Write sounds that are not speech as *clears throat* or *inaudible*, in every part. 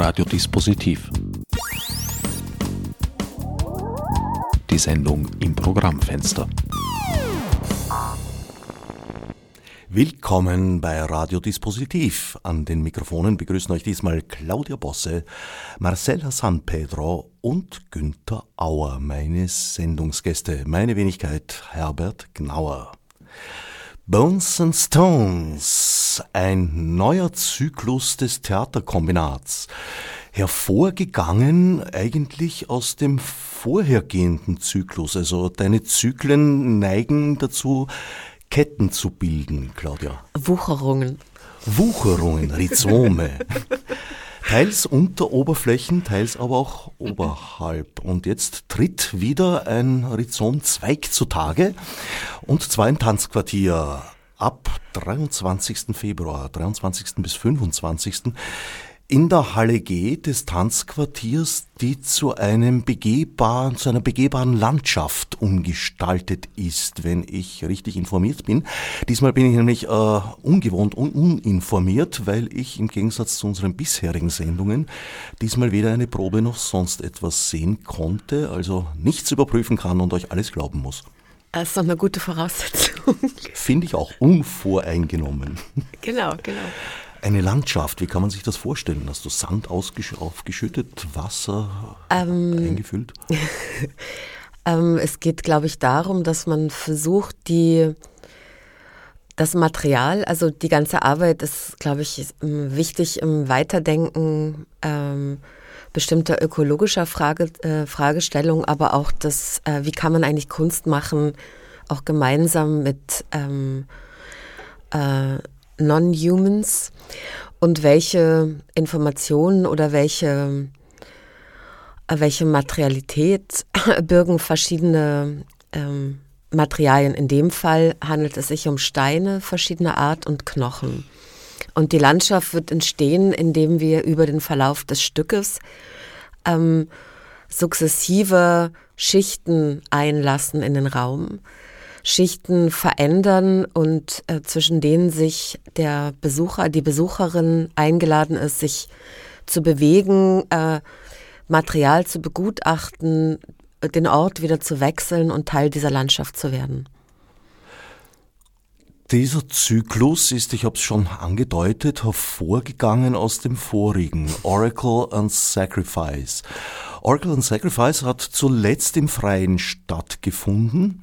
Radiodispositiv. Die Sendung im Programmfenster. Willkommen bei Radiodispositiv. An den Mikrofonen begrüßen euch diesmal Claudia Bosse, Marcella San Pedro und Günther Auer, meine Sendungsgäste, meine Wenigkeit Herbert Gnauer. Bones and Stones, ein neuer Zyklus des Theaterkombinats, hervorgegangen eigentlich aus dem vorhergehenden Zyklus. Also deine Zyklen neigen dazu, Ketten zu bilden, Claudia. Wucherungen. Wucherungen, Rhizome. *laughs* teils unter Oberflächen, teils aber auch oberhalb. Und jetzt tritt wieder ein Rhizomzweig zutage, und zwar im Tanzquartier ab 23. Februar, 23. bis 25 in der Halle G des Tanzquartiers, die zu einem begehbaren, zu einer begehbaren Landschaft umgestaltet ist, wenn ich richtig informiert bin. Diesmal bin ich nämlich äh, ungewohnt und uninformiert, weil ich im Gegensatz zu unseren bisherigen Sendungen diesmal weder eine Probe noch sonst etwas sehen konnte, also nichts überprüfen kann und euch alles glauben muss. Das ist doch eine gute Voraussetzung. Finde ich auch unvoreingenommen. Genau, genau. Eine Landschaft, wie kann man sich das vorstellen? Hast du Sand aufgeschüttet, Wasser ähm, eingefüllt? *laughs* ähm, es geht, glaube ich, darum, dass man versucht, die, das Material, also die ganze Arbeit ist, glaube ich, wichtig im Weiterdenken ähm, bestimmter ökologischer Frage, äh, Fragestellungen, aber auch das, äh, wie kann man eigentlich Kunst machen, auch gemeinsam mit ähm, äh, Non-Humans und welche Informationen oder welche, äh, welche Materialität *laughs* bürgen verschiedene ähm, Materialien. In dem Fall handelt es sich um Steine verschiedener Art und Knochen. Und die Landschaft wird entstehen, indem wir über den Verlauf des Stückes ähm, sukzessive Schichten einlassen in den Raum Schichten verändern und äh, zwischen denen sich der Besucher, die Besucherin eingeladen ist, sich zu bewegen, äh, Material zu begutachten, den Ort wieder zu wechseln und Teil dieser Landschaft zu werden. Dieser Zyklus ist, ich habe es schon angedeutet, hervorgegangen aus dem vorigen Oracle and Sacrifice. Oracle and Sacrifice hat zuletzt im Freien stattgefunden.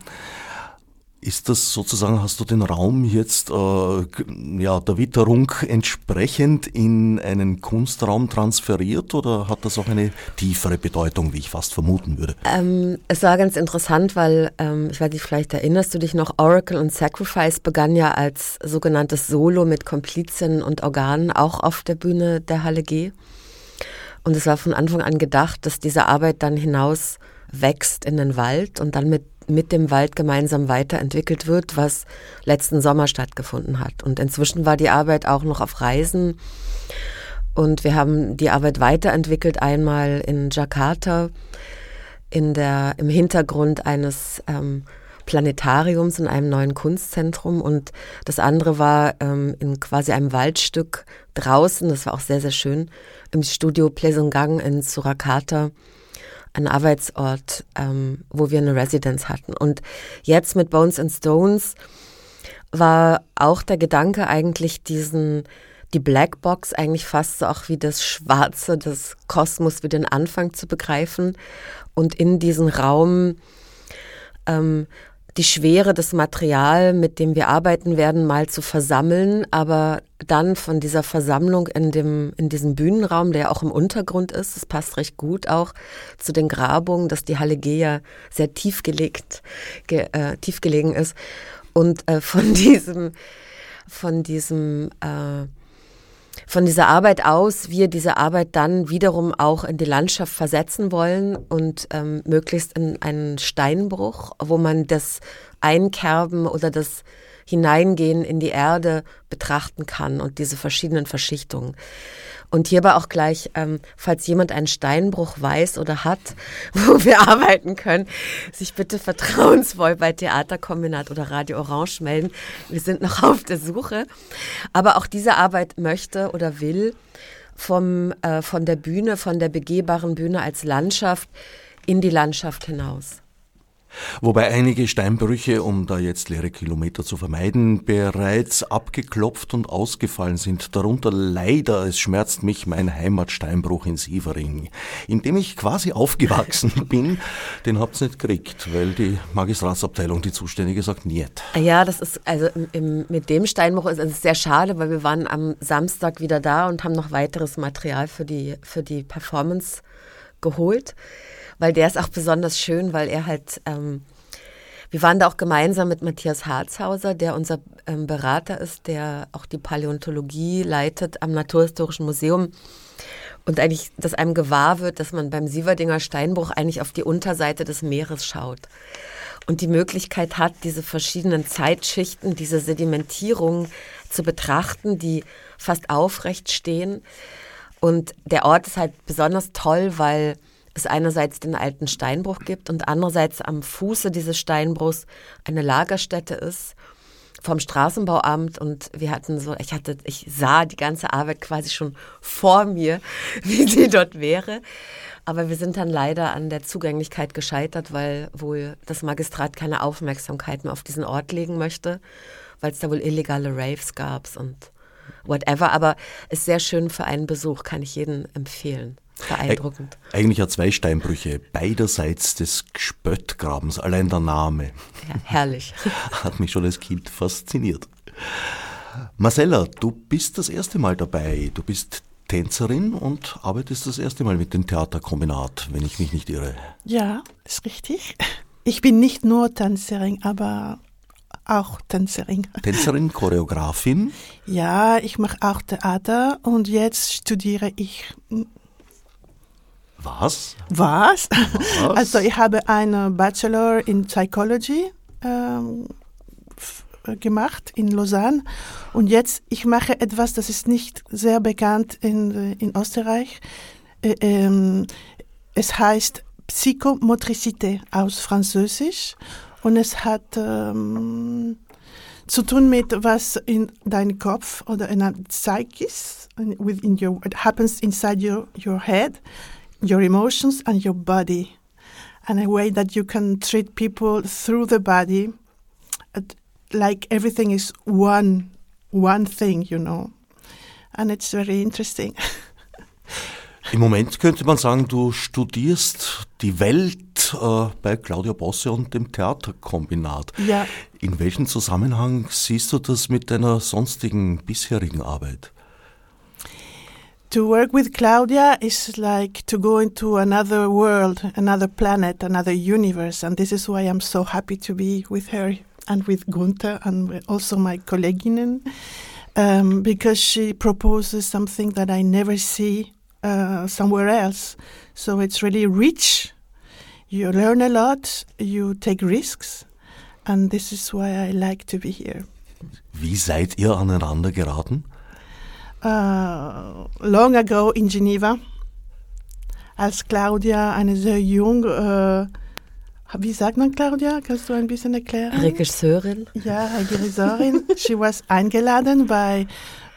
Ist das sozusagen, hast du den Raum jetzt äh, ja, der Witterung entsprechend in einen Kunstraum transferiert oder hat das auch eine tiefere Bedeutung, wie ich fast vermuten würde? Ähm, es war ganz interessant, weil, ähm, ich weiß nicht, vielleicht erinnerst du dich noch, Oracle und Sacrifice begann ja als sogenanntes Solo mit Komplizen und Organen auch auf der Bühne der Halle G. Und es war von Anfang an gedacht, dass diese Arbeit dann hinaus wächst in den Wald und dann mit mit dem Wald gemeinsam weiterentwickelt wird, was letzten Sommer stattgefunden hat. Und inzwischen war die Arbeit auch noch auf Reisen. Und wir haben die Arbeit weiterentwickelt, einmal in Jakarta, in der, im Hintergrund eines ähm, Planetariums in einem neuen Kunstzentrum. Und das andere war ähm, in quasi einem Waldstück draußen, das war auch sehr, sehr schön, im Studio Pleasongang in Surakarta ein Arbeitsort, ähm, wo wir eine Residenz hatten. Und jetzt mit Bones and Stones war auch der Gedanke eigentlich diesen die Blackbox eigentlich fast so auch wie das Schwarze des Kosmos wie den Anfang zu begreifen und in diesen Raum ähm, die Schwere des Material, mit dem wir arbeiten werden, mal zu versammeln, aber dann von dieser Versammlung in dem, in diesem Bühnenraum, der auch im Untergrund ist, das passt recht gut auch zu den Grabungen, dass die Halle G ja sehr tief gelegt, ge, äh, tief gelegen ist. Und äh, von *laughs* diesem, von diesem, äh, von dieser Arbeit aus wir diese Arbeit dann wiederum auch in die Landschaft versetzen wollen und ähm, möglichst in einen Steinbruch, wo man das Einkerben oder das Hineingehen in die Erde betrachten kann und diese verschiedenen Verschichtungen. Und hierbei auch gleich, ähm, falls jemand einen Steinbruch weiß oder hat, *laughs* wo wir arbeiten können, sich bitte vertrauensvoll bei Theaterkombinat oder Radio Orange melden. Wir sind noch auf der Suche. Aber auch diese Arbeit möchte oder will vom, äh, von der Bühne, von der begehbaren Bühne als Landschaft in die Landschaft hinaus. Wobei einige Steinbrüche, um da jetzt leere Kilometer zu vermeiden, bereits abgeklopft und ausgefallen sind. Darunter leider, es schmerzt mich, mein Heimatsteinbruch in Sievering, in dem ich quasi aufgewachsen *laughs* bin. Den habt's nicht gekriegt, weil die Magistratsabteilung, die Zuständige, sagt niet. Ja, das ist, also im, mit dem Steinbruch ist es sehr schade, weil wir waren am Samstag wieder da und haben noch weiteres Material für die, für die Performance geholt weil der ist auch besonders schön, weil er halt, ähm, wir waren da auch gemeinsam mit Matthias Harzhauser, der unser ähm, Berater ist, der auch die Paläontologie leitet am Naturhistorischen Museum. Und eigentlich, dass einem gewahr wird, dass man beim Sieverdinger Steinbruch eigentlich auf die Unterseite des Meeres schaut und die Möglichkeit hat, diese verschiedenen Zeitschichten, diese Sedimentierung zu betrachten, die fast aufrecht stehen. Und der Ort ist halt besonders toll, weil es einerseits den alten Steinbruch gibt und andererseits am Fuße dieses Steinbruchs eine Lagerstätte ist vom Straßenbauamt und wir hatten so, ich hatte, ich sah die ganze Arbeit quasi schon vor mir, *laughs* wie sie dort wäre. Aber wir sind dann leider an der Zugänglichkeit gescheitert, weil wohl das Magistrat keine Aufmerksamkeit mehr auf diesen Ort legen möchte, weil es da wohl illegale Raves gab und whatever. Aber ist sehr schön für einen Besuch, kann ich jedem empfehlen. Beeindruckend. Eig eigentlich ja zwei Steinbrüche, beiderseits des Gspöttgrabens, allein der Name. Ja, herrlich. *laughs* Hat mich schon als Kind fasziniert. Marcella, du bist das erste Mal dabei. Du bist Tänzerin und arbeitest das erste Mal mit dem Theaterkombinat, wenn ich mich nicht irre. Ja, ist richtig. Ich bin nicht nur Tänzerin, aber auch Tänzerin. Tänzerin, Choreografin? Ja, ich mache auch Theater und jetzt studiere ich was? Was? Was? Also ich habe einen Bachelor in Psychology ähm, gemacht in Lausanne und jetzt ich mache etwas, das ist nicht sehr bekannt in, in Österreich. Äh, ähm, es heißt Psychomotricité aus Französisch und es hat ähm, zu tun mit was in deinem Kopf oder in deinem Psychis, within your, it happens inside your, your head your emotions and your body, and a way that you can treat people through the body, like everything is one one thing, you know, and it's very interesting. *laughs* Im Moment könnte man sagen, du studierst die Welt äh, bei Claudia Bosse und dem Theaterkombinat. Ja. In welchem Zusammenhang siehst du das mit deiner sonstigen bisherigen Arbeit? To work with Claudia is like to go into another world, another planet, another universe. And this is why I'm so happy to be with her and with Gunther and also my Kolleginnen, um, because she proposes something that I never see uh, somewhere else. So it's really rich. You learn a lot, you take risks, and this is why I like to be here. Wie seid ihr aneinander geraten? Uh, long ago in Geneva, als Claudia eine sehr jung, uh, wie sagt man Claudia? Kannst du ein bisschen erklären? Regisseurin. Ja, Regisseurin. She was eingeladen bei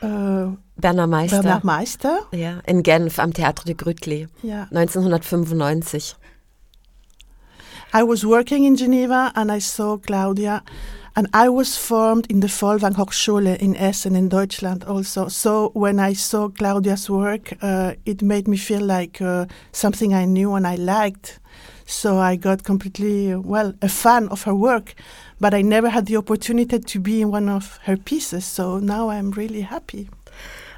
uh, Bernhard Meister. Bernhard Meister. Ja, in Genf am Theater de Grütli. Ja. 1995. I was working in Geneva and I saw Claudia And I was formed in the Vollwang Hochschule in Essen in Deutschland also. So when I saw Claudia's work, uh, it made me feel like uh, something I knew and I liked. So I got completely, well, a fan of her work. But I never had the opportunity to be in one of her pieces. So now I'm really happy.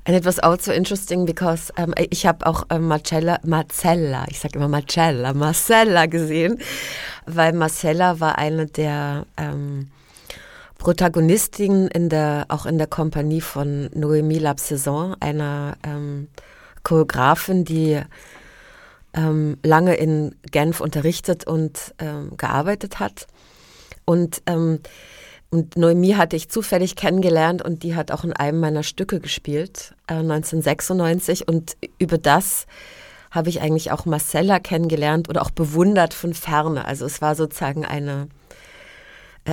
And it was also interesting because um, ich habe auch ähm, Marcella, Marcella, ich sage immer Marcella, Marcella gesehen, weil Marcella war eine der ähm, Protagonistin in der, auch in der Kompanie von Noémie Lapsaison, einer ähm, Choreografin, die ähm, lange in Genf unterrichtet und ähm, gearbeitet hat. Und, ähm, und Noemi hatte ich zufällig kennengelernt und die hat auch in einem meiner Stücke gespielt, äh, 1996. Und über das habe ich eigentlich auch Marcella kennengelernt oder auch bewundert von ferne. Also es war sozusagen eine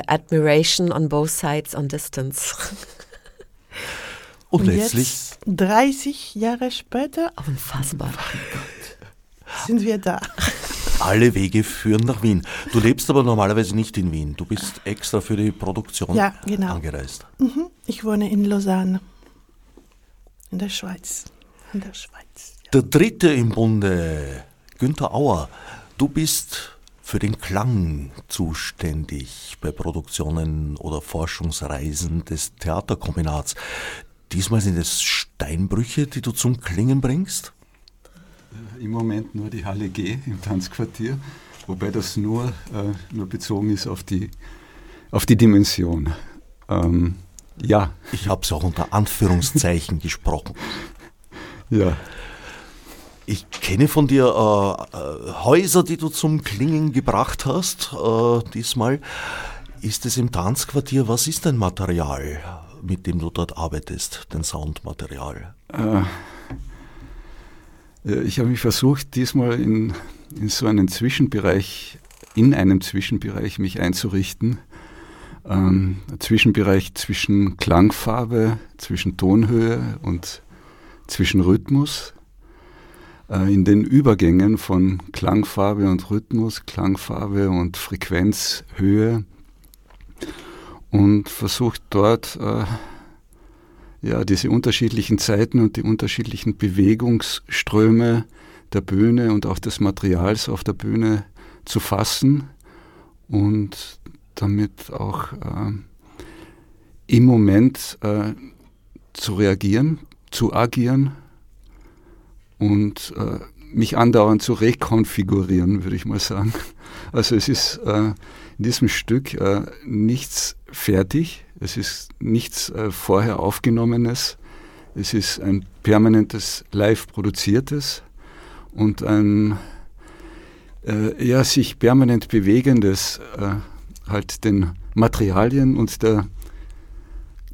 admiration on both sides on distance. Und, und letztlich 30 Jahre später, unfassbar, sind wir da. Alle Wege führen nach Wien. Du lebst aber normalerweise nicht in Wien. Du bist extra für die Produktion ja, genau. angereist. Mhm. Ich wohne in Lausanne, in der Schweiz. In der Schweiz. Ja. Der dritte im Bunde, Günther Auer. Du bist für den Klang zuständig bei Produktionen oder Forschungsreisen des Theaterkombinats. Diesmal sind es Steinbrüche, die du zum Klingen bringst? Im Moment nur die Halle G im Tanzquartier, wobei das nur, äh, nur bezogen ist auf die, auf die Dimension. Ähm, ja. Ich habe es auch unter Anführungszeichen *laughs* gesprochen. Ja. Ich kenne von dir äh, äh, Häuser, die du zum Klingen gebracht hast, äh, diesmal. Ist es im Tanzquartier, was ist dein Material, mit dem du dort arbeitest, dein Soundmaterial? Äh, ich habe mich versucht, diesmal in, in so einen Zwischenbereich, in einem Zwischenbereich mich einzurichten. Ähm, ein Zwischenbereich zwischen Klangfarbe, zwischen Tonhöhe und zwischen Rhythmus äh, in den Übergängen von Klangfarbe und Rhythmus, Klangfarbe und Frequenzhöhe und versucht dort äh, ja, diese unterschiedlichen Zeiten und die unterschiedlichen Bewegungsströme der Bühne und auch des Materials auf der Bühne zu fassen und damit auch äh, im Moment äh, zu reagieren, zu agieren und äh, mich andauernd zu rekonfigurieren, würde ich mal sagen. Also es ist äh, in diesem Stück äh, nichts fertig, es ist nichts äh, vorher aufgenommenes, es ist ein permanentes live produziertes und ein äh, ja, sich permanent bewegendes, äh, halt den Materialien und der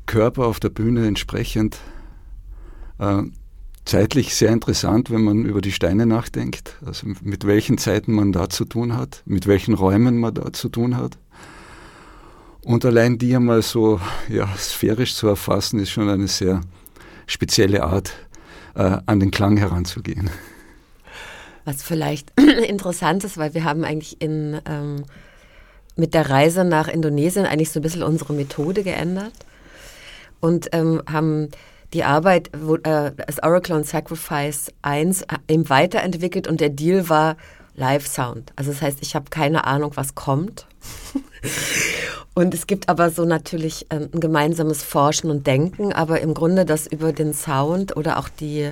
Körper auf der Bühne entsprechend zeitlich sehr interessant, wenn man über die Steine nachdenkt, also mit welchen Zeiten man da zu tun hat, mit welchen Räumen man da zu tun hat. Und allein die einmal so ja, sphärisch zu erfassen, ist schon eine sehr spezielle Art, äh, an den Klang heranzugehen. Was vielleicht *clears throat* interessant ist, weil wir haben eigentlich in, ähm, mit der Reise nach Indonesien eigentlich so ein bisschen unsere Methode geändert und ähm, haben die Arbeit, wo, äh, das Oracle und Sacrifice 1 äh, eben weiterentwickelt und der Deal war Live Sound. Also das heißt, ich habe keine Ahnung, was kommt. *laughs* und es gibt aber so natürlich äh, ein gemeinsames Forschen und Denken, aber im Grunde, dass über den Sound oder auch die,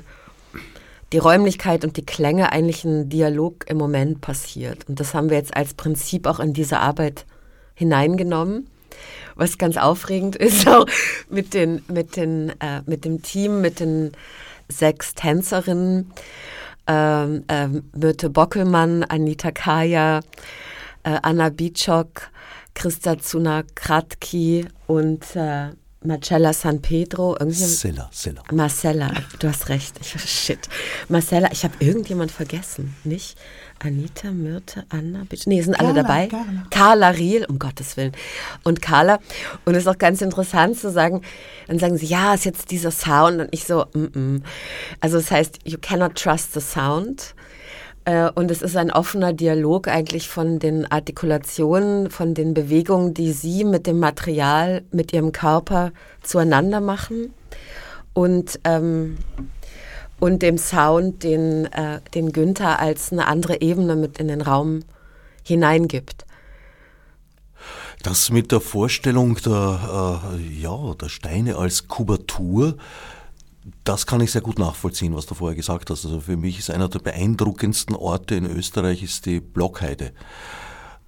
die Räumlichkeit und die Klänge eigentlich ein Dialog im Moment passiert. Und das haben wir jetzt als Prinzip auch in diese Arbeit hineingenommen was ganz aufregend *laughs* ist, auch mit, den, mit, den, äh, mit dem Team, mit den sechs Tänzerinnen, ähm, äh, Myrte Bockelmann, Anita Kaya, äh, Anna Bichok, Christa Zuna-Kratki und äh, Marcella San Pedro. Marcella, Sella. Marcella, du hast recht. Ich, shit. Marcella, ich habe irgendjemand vergessen, nicht? Anita, Myrte, Anna, bitte. Nee, sind Carla, alle dabei. Carla. Carla Riel, um Gottes Willen. Und Carla. Und es ist auch ganz interessant zu sagen, dann sagen sie, ja, ist jetzt dieser Sound. Und ich so, mm -mm. Also das heißt, you cannot trust the sound. Äh, und es ist ein offener Dialog eigentlich von den Artikulationen, von den Bewegungen, die sie mit dem Material, mit ihrem Körper zueinander machen. Und ähm, und dem Sound, den, äh, den Günther als eine andere Ebene mit in den Raum hineingibt. Das mit der Vorstellung der, äh, ja, der Steine als Kubatur, das kann ich sehr gut nachvollziehen, was du vorher gesagt hast. Also für mich ist einer der beeindruckendsten Orte in Österreich ist die Blockheide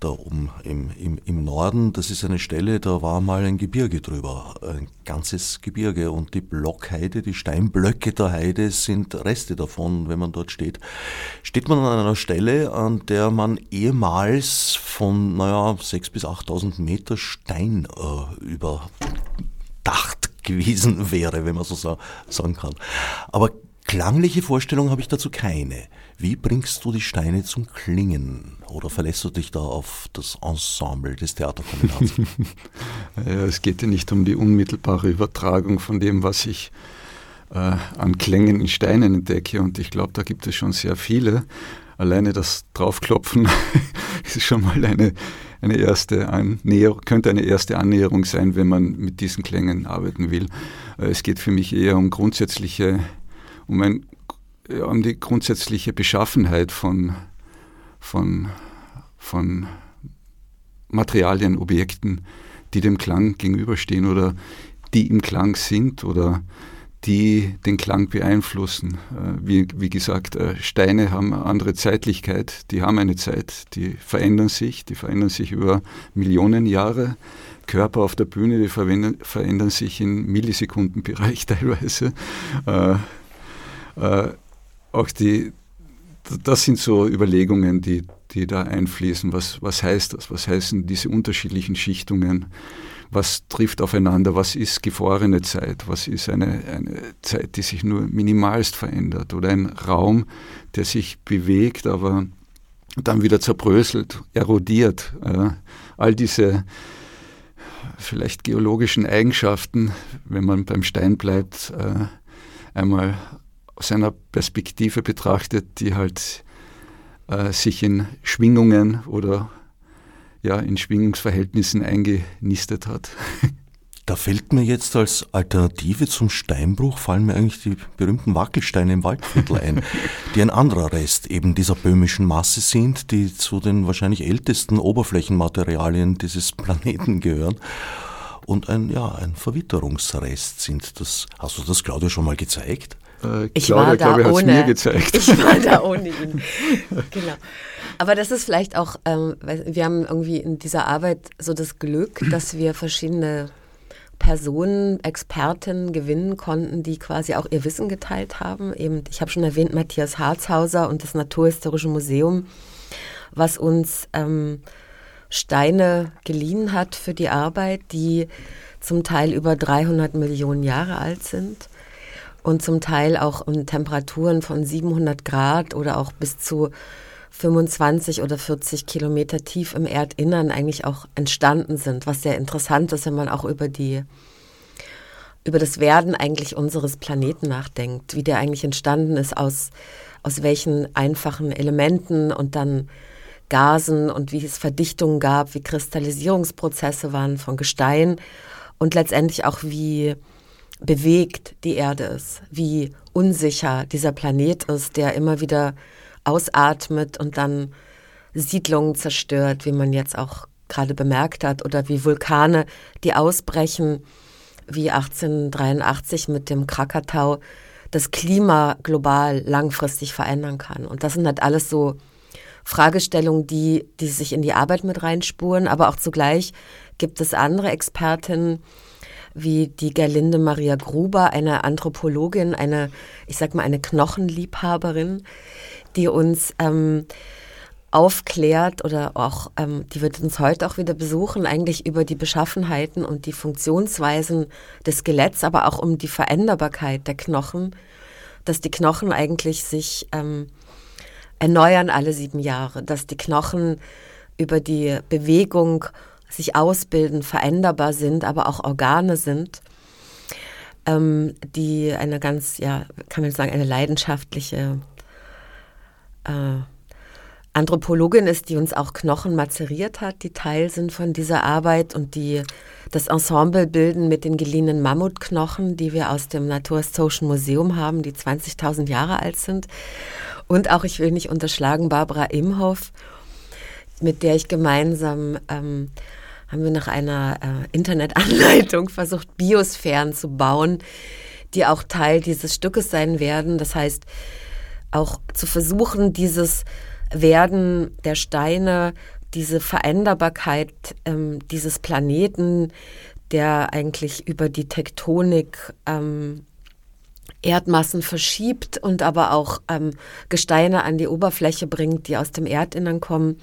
da oben im, im, im Norden, das ist eine Stelle, da war mal ein Gebirge drüber, ein ganzes Gebirge und die Blockheide, die Steinblöcke der Heide sind Reste davon, wenn man dort steht. Steht man an einer Stelle, an der man ehemals von, naja, 6.000 bis 8.000 Meter Stein äh, überdacht gewesen *laughs* wäre, wenn man so sagen kann. Aber klangliche Vorstellung habe ich dazu keine. Wie bringst du die Steine zum Klingen? Oder verlässt du dich da auf das Ensemble des Theaterkombinats? *laughs* ja, es geht ja nicht um die unmittelbare Übertragung von dem, was ich äh, an Klängen in Steinen entdecke. Und ich glaube, da gibt es schon sehr viele. Alleine das Draufklopfen *laughs* ist schon mal eine, eine erste Annäherung, könnte eine erste Annäherung sein, wenn man mit diesen Klängen arbeiten will. Äh, es geht für mich eher um grundsätzliche, um, ein, um die grundsätzliche Beschaffenheit von, von, von Materialien, Objekten, die dem Klang gegenüberstehen oder die im Klang sind oder die den Klang beeinflussen. Äh, wie, wie gesagt, äh, Steine haben eine andere Zeitlichkeit, die haben eine Zeit, die verändern sich, die verändern sich über Millionen Jahre. Körper auf der Bühne, die verändern sich in Millisekundenbereich *laughs* teilweise. Äh, auch die, das sind so Überlegungen, die, die da einfließen. Was, was heißt das? Was heißen diese unterschiedlichen Schichtungen? Was trifft aufeinander? Was ist gefrorene Zeit? Was ist eine, eine Zeit, die sich nur minimalst verändert? Oder ein Raum, der sich bewegt, aber dann wieder zerbröselt, erodiert. Äh, all diese vielleicht geologischen Eigenschaften, wenn man beim Stein bleibt, äh, einmal aus einer Perspektive betrachtet, die halt äh, sich in Schwingungen oder ja, in Schwingungsverhältnissen eingenistet hat. Da fällt mir jetzt als Alternative zum Steinbruch, fallen mir eigentlich die berühmten Wackelsteine im Waldviertel ein, *laughs* die ein anderer Rest eben dieser böhmischen Masse sind, die zu den wahrscheinlich ältesten Oberflächenmaterialien dieses Planeten gehören und ein, ja, ein Verwitterungsrest sind. Das, hast du das, Claudia, schon mal gezeigt? Äh, ich Claudia, war da glaube, ohne. Mir gezeigt. Ich war da *laughs* ohne ihn. genau. Aber das ist vielleicht auch, ähm, wir haben irgendwie in dieser Arbeit so das Glück, dass wir verschiedene Personen, Experten gewinnen konnten, die quasi auch ihr Wissen geteilt haben. Eben, ich habe schon erwähnt, Matthias Harzhauser und das Naturhistorische Museum, was uns ähm, Steine geliehen hat für die Arbeit, die zum Teil über 300 Millionen Jahre alt sind und zum Teil auch in Temperaturen von 700 Grad oder auch bis zu 25 oder 40 Kilometer tief im Erdinnern eigentlich auch entstanden sind, was sehr interessant ist, wenn man auch über die über das Werden eigentlich unseres Planeten nachdenkt, wie der eigentlich entstanden ist, aus, aus welchen einfachen Elementen und dann Gasen und wie es Verdichtungen gab, wie Kristallisierungsprozesse waren von Gestein und letztendlich auch wie bewegt die Erde ist, wie unsicher dieser Planet ist, der immer wieder ausatmet und dann Siedlungen zerstört, wie man jetzt auch gerade bemerkt hat, oder wie Vulkane, die ausbrechen, wie 1883 mit dem Krakatau, das Klima global langfristig verändern kann. Und das sind halt alles so Fragestellungen, die, die sich in die Arbeit mit reinspuren, aber auch zugleich gibt es andere Expertinnen, wie die Gerlinde Maria Gruber, eine Anthropologin, eine, ich sag mal, eine Knochenliebhaberin, die uns ähm, aufklärt oder auch, ähm, die wird uns heute auch wieder besuchen, eigentlich über die Beschaffenheiten und die Funktionsweisen des Skeletts, aber auch um die Veränderbarkeit der Knochen, dass die Knochen eigentlich sich ähm, erneuern alle sieben Jahre, dass die Knochen über die Bewegung sich ausbilden, veränderbar sind, aber auch Organe sind, ähm, die eine ganz, ja, kann man sagen, eine leidenschaftliche äh, Anthropologin ist, die uns auch Knochen mazeriert hat, die Teil sind von dieser Arbeit und die das Ensemble bilden mit den geliehenen Mammutknochen, die wir aus dem Naturhistorischen Museum haben, die 20.000 Jahre alt sind. Und auch, ich will nicht unterschlagen, Barbara Imhoff, mit der ich gemeinsam ähm, haben wir nach einer äh, Internetanleitung *laughs* versucht, Biosphären zu bauen, die auch Teil dieses Stückes sein werden. Das heißt, auch zu versuchen, dieses Werden der Steine, diese Veränderbarkeit ähm, dieses Planeten, der eigentlich über die Tektonik ähm, Erdmassen verschiebt und aber auch ähm, Gesteine an die Oberfläche bringt, die aus dem Erdinnern kommen,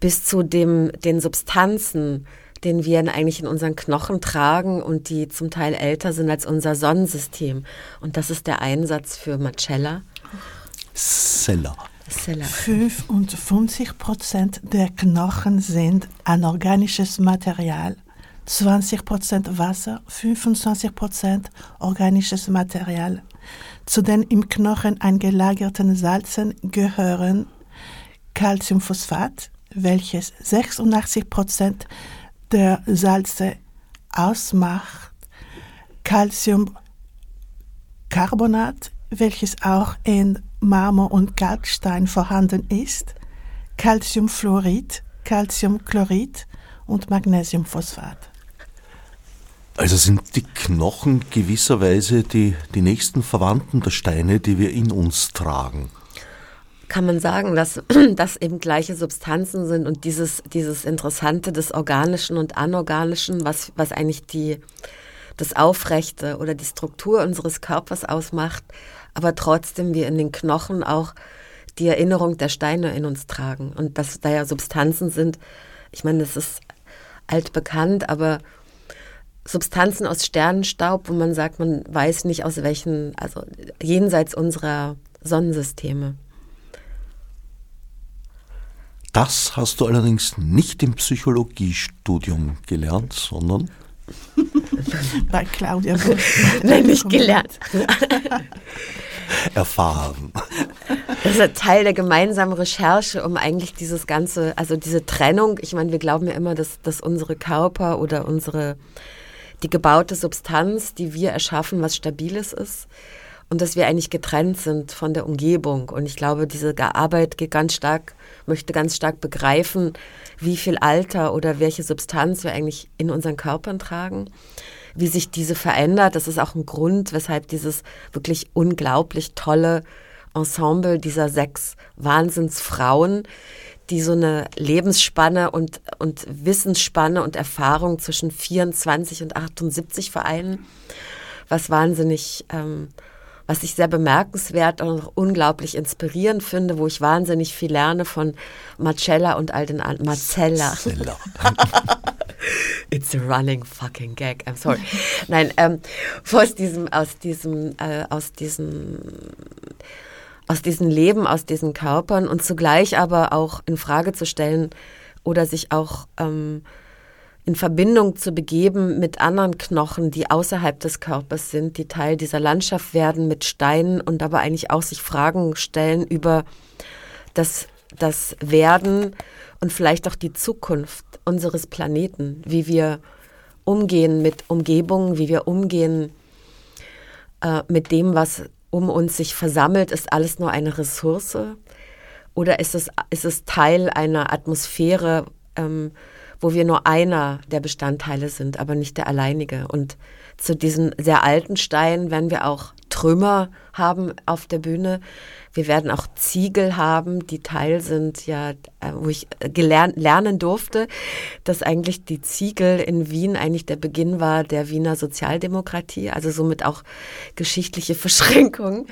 bis zu dem, den Substanzen, den wir eigentlich in unseren Knochen tragen und die zum Teil älter sind als unser Sonnensystem. Und das ist der Einsatz für Marcella. Seller. 55 Prozent der Knochen sind anorganisches Material. 20% Wasser, 25% organisches Material. Zu den im Knochen eingelagerten Salzen gehören Calciumphosphat, welches 86% der Salze ausmacht, Calciumcarbonat, welches auch in Marmor und Kalkstein vorhanden ist, Calciumfluorid, Calciumchlorid und Magnesiumphosphat. Also sind die Knochen gewisserweise die, die nächsten Verwandten der Steine, die wir in uns tragen. Kann man sagen, dass *clears throat* das eben gleiche Substanzen sind und dieses, dieses Interessante des Organischen und Anorganischen, was, was eigentlich die, das Aufrechte oder die Struktur unseres Körpers ausmacht, aber trotzdem wir in den Knochen auch die Erinnerung der Steine in uns tragen und dass da ja Substanzen sind. Ich meine, das ist altbekannt, aber Substanzen aus Sternenstaub, wo man sagt, man weiß nicht aus welchen, also jenseits unserer Sonnensysteme. Das hast du allerdings nicht im Psychologiestudium gelernt, sondern *laughs* bei Claudia. *laughs* Nein, nicht gelernt. *laughs* Erfahren. Das ist Teil der gemeinsamen Recherche, um eigentlich dieses ganze, also diese Trennung. Ich meine, wir glauben ja immer, dass, dass unsere Körper oder unsere die gebaute Substanz, die wir erschaffen, was Stabiles ist und dass wir eigentlich getrennt sind von der Umgebung. Und ich glaube, diese Arbeit geht ganz stark, möchte ganz stark begreifen, wie viel Alter oder welche Substanz wir eigentlich in unseren Körpern tragen, wie sich diese verändert. Das ist auch ein Grund, weshalb dieses wirklich unglaublich tolle Ensemble dieser sechs Wahnsinnsfrauen, die so eine Lebensspanne und, und Wissensspanne und Erfahrung zwischen 24 und 78 vereinen, was wahnsinnig, ähm, was ich sehr bemerkenswert und unglaublich inspirierend finde, wo ich wahnsinnig viel lerne von Marcella und all den anderen. Marcella. *laughs* It's a running fucking gag. I'm sorry. Nein, ähm, aus diesem, aus diesem, äh, aus diesem aus diesem Leben, aus diesen Körpern und zugleich aber auch in Frage zu stellen oder sich auch ähm, in Verbindung zu begeben mit anderen Knochen, die außerhalb des Körpers sind, die Teil dieser Landschaft werden mit Steinen und aber eigentlich auch sich Fragen stellen über das, das Werden und vielleicht auch die Zukunft unseres Planeten, wie wir umgehen mit Umgebungen, wie wir umgehen äh, mit dem, was um uns sich versammelt, ist alles nur eine Ressource? Oder ist es, ist es Teil einer Atmosphäre, ähm, wo wir nur einer der Bestandteile sind, aber nicht der alleinige? Und zu diesen sehr alten Steinen werden wir auch Trümmer haben auf der Bühne. Wir werden auch Ziegel haben, die Teil sind, ja, äh, wo ich gelernt, lernen durfte, dass eigentlich die Ziegel in Wien eigentlich der Beginn war der Wiener Sozialdemokratie, also somit auch geschichtliche *laughs* Verschränkungen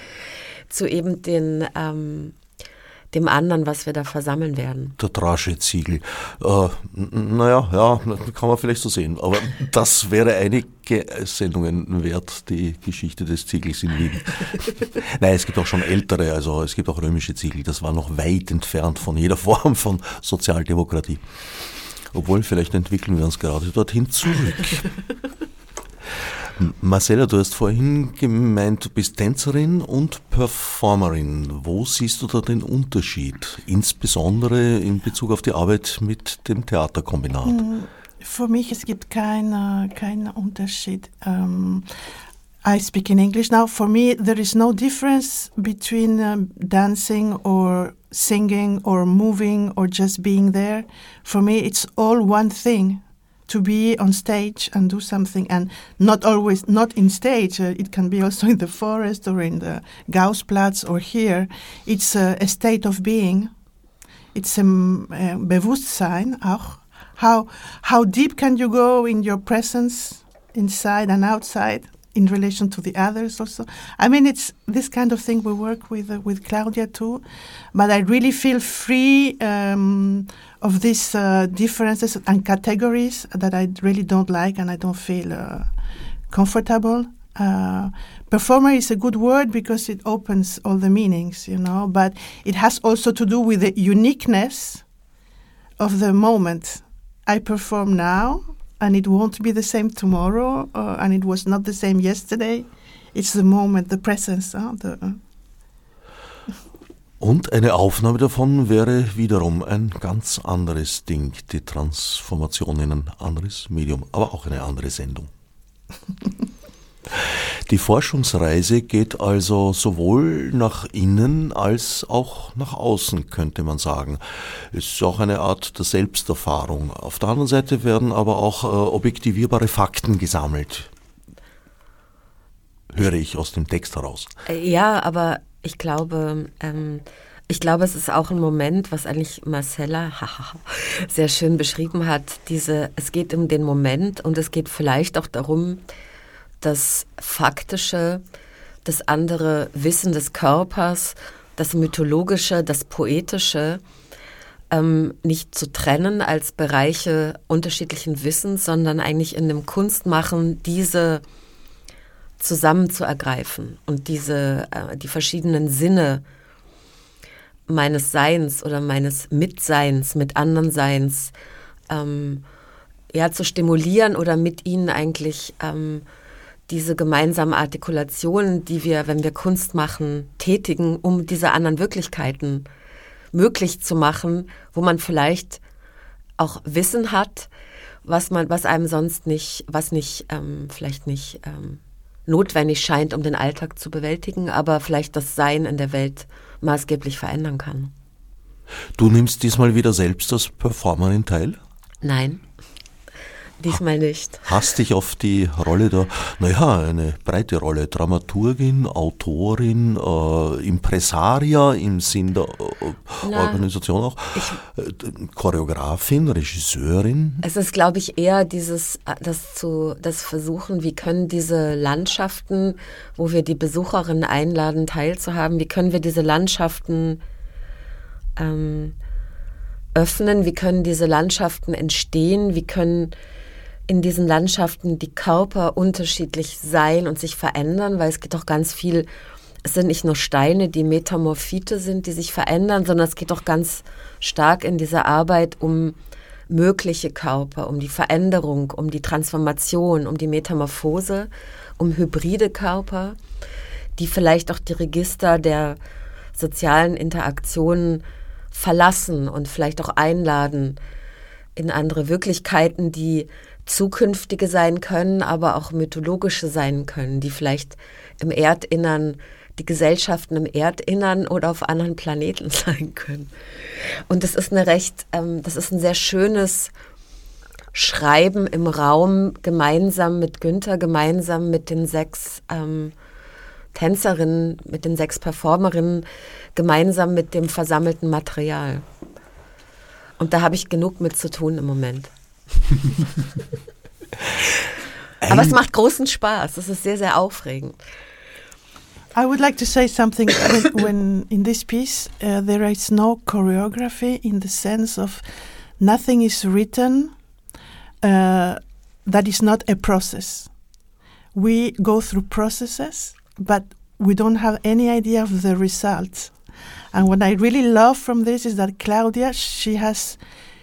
zu eben den ähm, dem anderen, was wir da versammeln werden. Der Drascheziegel. Äh, naja, ja, kann man vielleicht so sehen. Aber das wäre einige Sendungen wert, die Geschichte des Ziegels in Wien. *laughs* Nein, es gibt auch schon ältere, also es gibt auch römische Ziegel. Das war noch weit entfernt von jeder Form von Sozialdemokratie. Obwohl, vielleicht entwickeln wir uns gerade dorthin zurück. *laughs* Marcella, du hast vorhin gemeint, du bist Tänzerin und Performerin. Wo siehst du da den Unterschied, insbesondere in Bezug auf die Arbeit mit dem Theaterkombinat? Hm, für mich es gibt keinen kein Unterschied. Um, I speak in English now. For me, there is no difference between um, dancing or singing or moving or just being there. For me, it's all one thing. To be on stage and do something and not always not in stage uh, it can be also *laughs* in the forest or in the Gaußplatz or here. It's a, a state of being. It's a, a Bewusstsein auch. How how deep can you go in your presence inside and outside in relation to the others also. I mean it's this kind of thing we work with uh, with claudia too. But i really feel free um, of these uh, differences and categories that i really don't like and i don't feel uh, comfortable. Uh, performer is a good word because it opens all the meanings you know but it has also to do with the uniqueness of the moment. I perform now and it won't be the same tomorrow, uh, and it was not the same yesterday. It's the moment, the presence. Uh, the, und eine Aufnahme davon wäre wiederum ein ganz anderes Ding, die Transformation in ein anderes Medium, aber auch eine andere Sendung. *laughs* Die Forschungsreise geht also sowohl nach innen als auch nach außen, könnte man sagen. Es ist auch eine Art der Selbsterfahrung. Auf der anderen Seite werden aber auch äh, objektivierbare Fakten gesammelt. Höre ich aus dem Text heraus. Ja, aber ich glaube, ähm, ich glaube, es ist auch ein Moment, was eigentlich Marcella *laughs* sehr schön beschrieben hat. Diese, es geht um den Moment und es geht vielleicht auch darum, das Faktische, das andere Wissen des Körpers, das Mythologische, das Poetische ähm, nicht zu trennen als Bereiche unterschiedlichen Wissens, sondern eigentlich in dem Kunstmachen diese zusammen zu ergreifen und diese, äh, die verschiedenen Sinne meines Seins oder meines Mitseins, mit anderen Seins, ähm, ja, zu stimulieren oder mit ihnen eigentlich ähm, diese gemeinsame Artikulation, die wir, wenn wir Kunst machen, tätigen, um diese anderen Wirklichkeiten möglich zu machen, wo man vielleicht auch Wissen hat, was man, was einem sonst nicht, was nicht, ähm, vielleicht nicht ähm, notwendig scheint, um den Alltag zu bewältigen, aber vielleicht das Sein in der Welt maßgeblich verändern kann. Du nimmst diesmal wieder selbst als Performerin teil? Nein. Diesmal nicht. Hast dich auf die Rolle da, naja, eine breite Rolle, Dramaturgin, Autorin, äh, Impresaria im Sinn der äh, Na, Organisation auch, ich, äh, Choreografin, Regisseurin. Es ist, glaube ich, eher dieses, äh, das zu, das Versuchen, wie können diese Landschaften, wo wir die Besucherinnen einladen, teilzuhaben, wie können wir diese Landschaften ähm, öffnen, wie können diese Landschaften entstehen, wie können in diesen Landschaften die Körper unterschiedlich sein und sich verändern, weil es geht doch ganz viel, es sind nicht nur Steine, die Metamorphite sind, die sich verändern, sondern es geht doch ganz stark in dieser Arbeit um mögliche Körper, um die Veränderung, um die Transformation, um die Metamorphose, um hybride Körper, die vielleicht auch die Register der sozialen Interaktionen verlassen und vielleicht auch einladen in andere Wirklichkeiten, die zukünftige sein können, aber auch mythologische sein können, die vielleicht im Erdinnern, die Gesellschaften im Erdinnern oder auf anderen Planeten *laughs* sein können. Und das ist eine recht, ähm, das ist ein sehr schönes Schreiben im Raum, gemeinsam mit Günther, gemeinsam mit den sechs ähm, Tänzerinnen, mit den sechs Performerinnen, gemeinsam mit dem versammelten Material. Und da habe ich genug mit zu tun im Moment. Aber es macht großen Spaß. Es ist sehr, sehr aufregend. I would like to say something when, when in this piece uh, there is no choreography in the sense of nothing is written uh, that is not a process. We go through processes, but we don't have any idea of the results. And what I really love from this is that Claudia, she has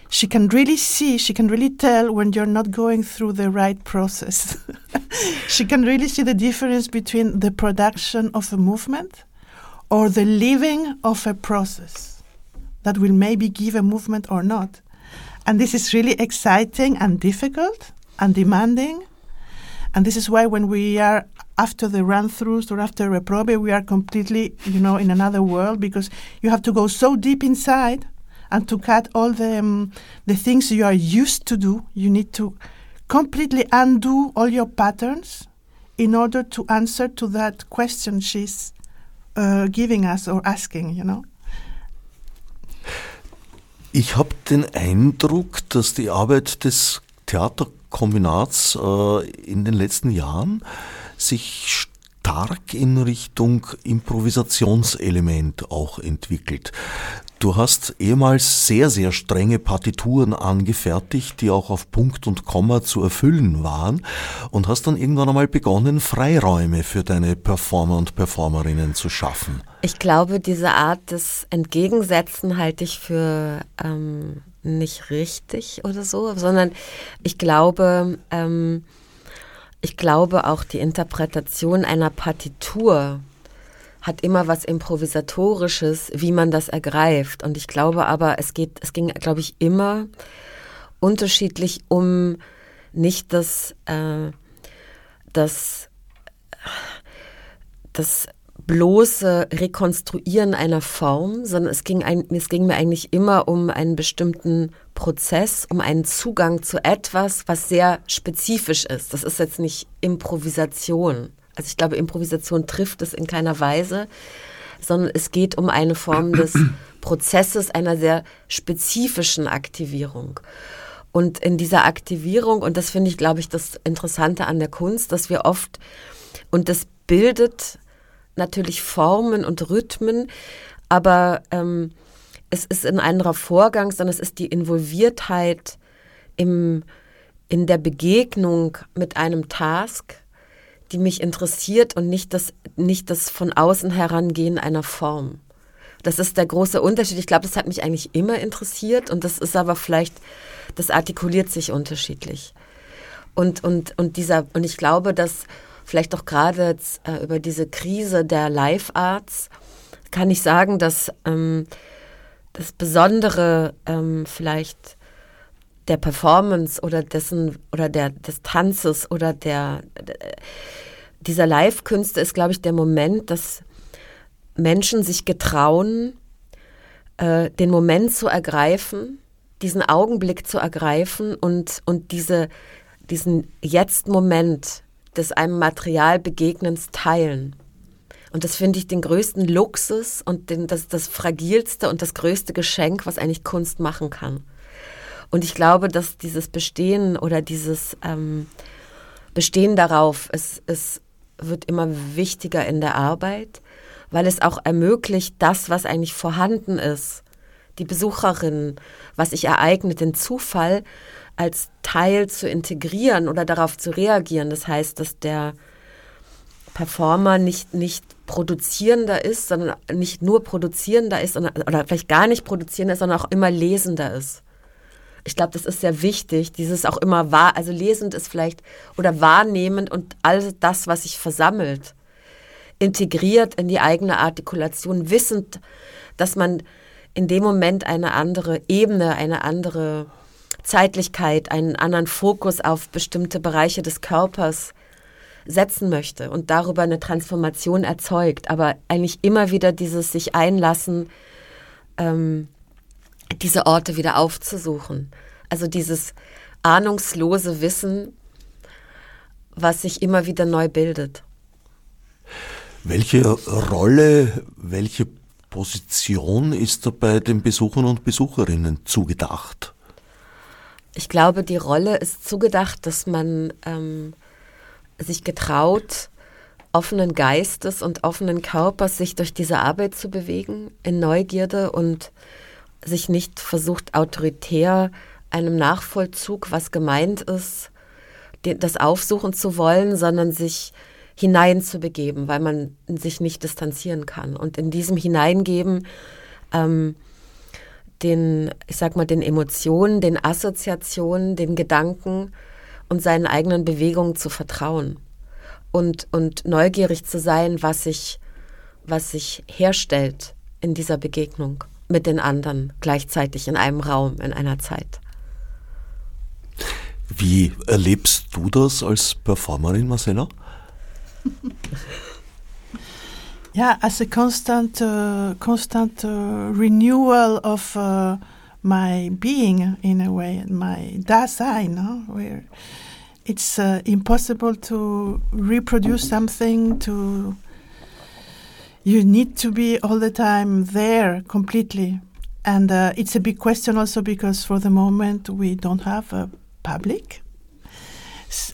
she can really see, she can really tell when you're not going through the right process. *laughs* she can really see the difference between the production of a movement or the living of a process that will maybe give a movement or not. And this is really exciting and difficult and demanding. And this is why when we are after the run throughs or after a probe, we are completely, you know, in another world because you have to go so deep inside and to cut all the um, the things you are used to do. You need to completely undo all your patterns in order to answer to that question she's uh, giving us or asking. You know. Ich habe den Eindruck, dass die Arbeit des Theaterkombinats äh, in den letzten Jahren sich stark in Richtung Improvisationselement auch entwickelt. Du hast ehemals sehr, sehr strenge Partituren angefertigt, die auch auf Punkt und Komma zu erfüllen waren und hast dann irgendwann einmal begonnen, Freiräume für deine Performer und Performerinnen zu schaffen. Ich glaube, diese Art des Entgegensetzen halte ich für ähm, nicht richtig oder so, sondern ich glaube, ähm, ich glaube auch die Interpretation einer Partitur hat immer was Improvisatorisches, wie man das ergreift. Und ich glaube aber, es geht, es ging, glaube ich, immer unterschiedlich um nicht das, äh, das, das bloße Rekonstruieren einer Form, sondern es ging, ein, es ging mir eigentlich immer um einen bestimmten Prozess, um einen Zugang zu etwas, was sehr spezifisch ist. Das ist jetzt nicht Improvisation. Also ich glaube, Improvisation trifft es in keiner Weise, sondern es geht um eine Form *clears throat* des Prozesses einer sehr spezifischen Aktivierung. Und in dieser Aktivierung, und das finde ich, glaube ich, das Interessante an der Kunst, dass wir oft, und das bildet natürlich Formen und Rhythmen, aber ähm, es ist ein anderer Vorgang, sondern es ist die Involviertheit im, in der Begegnung mit einem Task, die mich interessiert und nicht das, nicht das von außen herangehen einer Form. Das ist der große Unterschied. Ich glaube, das hat mich eigentlich immer interessiert und das ist aber vielleicht, das artikuliert sich unterschiedlich. Und, und, und dieser, und ich glaube, dass vielleicht auch gerade äh, über diese Krise der Live Arts kann ich sagen, dass ähm, das Besondere ähm, vielleicht der Performance oder dessen oder der des Tanzes oder der, dieser Live-Künste ist, glaube ich, der Moment, dass Menschen sich getrauen, äh, den Moment zu ergreifen, diesen Augenblick zu ergreifen und, und diese, diesen Jetzt-Moment des einem Material Begegnens teilen. Und das finde ich den größten Luxus und den, das, das fragilste und das größte Geschenk, was eigentlich Kunst machen kann. Und ich glaube, dass dieses Bestehen oder dieses ähm, Bestehen darauf, es, es wird immer wichtiger in der Arbeit, weil es auch ermöglicht, das, was eigentlich vorhanden ist, die Besucherin, was sich ereignet, den Zufall als Teil zu integrieren oder darauf zu reagieren. Das heißt, dass der Performer nicht, nicht produzierender ist, sondern nicht nur produzierender ist oder vielleicht gar nicht produzierender ist, sondern auch immer lesender ist. Ich glaube, das ist sehr wichtig, dieses auch immer wahr, also lesend ist vielleicht oder wahrnehmend und all das, was sich versammelt, integriert in die eigene Artikulation, wissend, dass man in dem Moment eine andere Ebene, eine andere Zeitlichkeit, einen anderen Fokus auf bestimmte Bereiche des Körpers setzen möchte und darüber eine Transformation erzeugt. Aber eigentlich immer wieder dieses sich einlassen, ähm, diese Orte wieder aufzusuchen. Also dieses ahnungslose Wissen, was sich immer wieder neu bildet. Welche Rolle, welche Position ist da bei den Besuchern und Besucherinnen zugedacht? Ich glaube, die Rolle ist zugedacht, dass man ähm, sich getraut, offenen Geistes und offenen Körpers sich durch diese Arbeit zu bewegen, in Neugierde und sich nicht versucht, autoritär einem Nachvollzug, was gemeint ist, das aufsuchen zu wollen, sondern sich hineinzubegeben, weil man sich nicht distanzieren kann. Und in diesem Hineingeben ähm, den, ich sag mal, den Emotionen, den Assoziationen, den Gedanken und seinen eigenen Bewegungen zu vertrauen und, und neugierig zu sein, was sich, was sich herstellt in dieser Begegnung mit den anderen gleichzeitig in einem Raum, in einer Zeit. Wie erlebst du das als Performerin, Marcella? Yeah, as a constant, uh, constant uh, renewal of uh, my being, in a way, my Dasein, no? where it's uh, impossible to reproduce something. To you need to be all the time there completely, and uh, it's a big question also because for the moment we don't have a public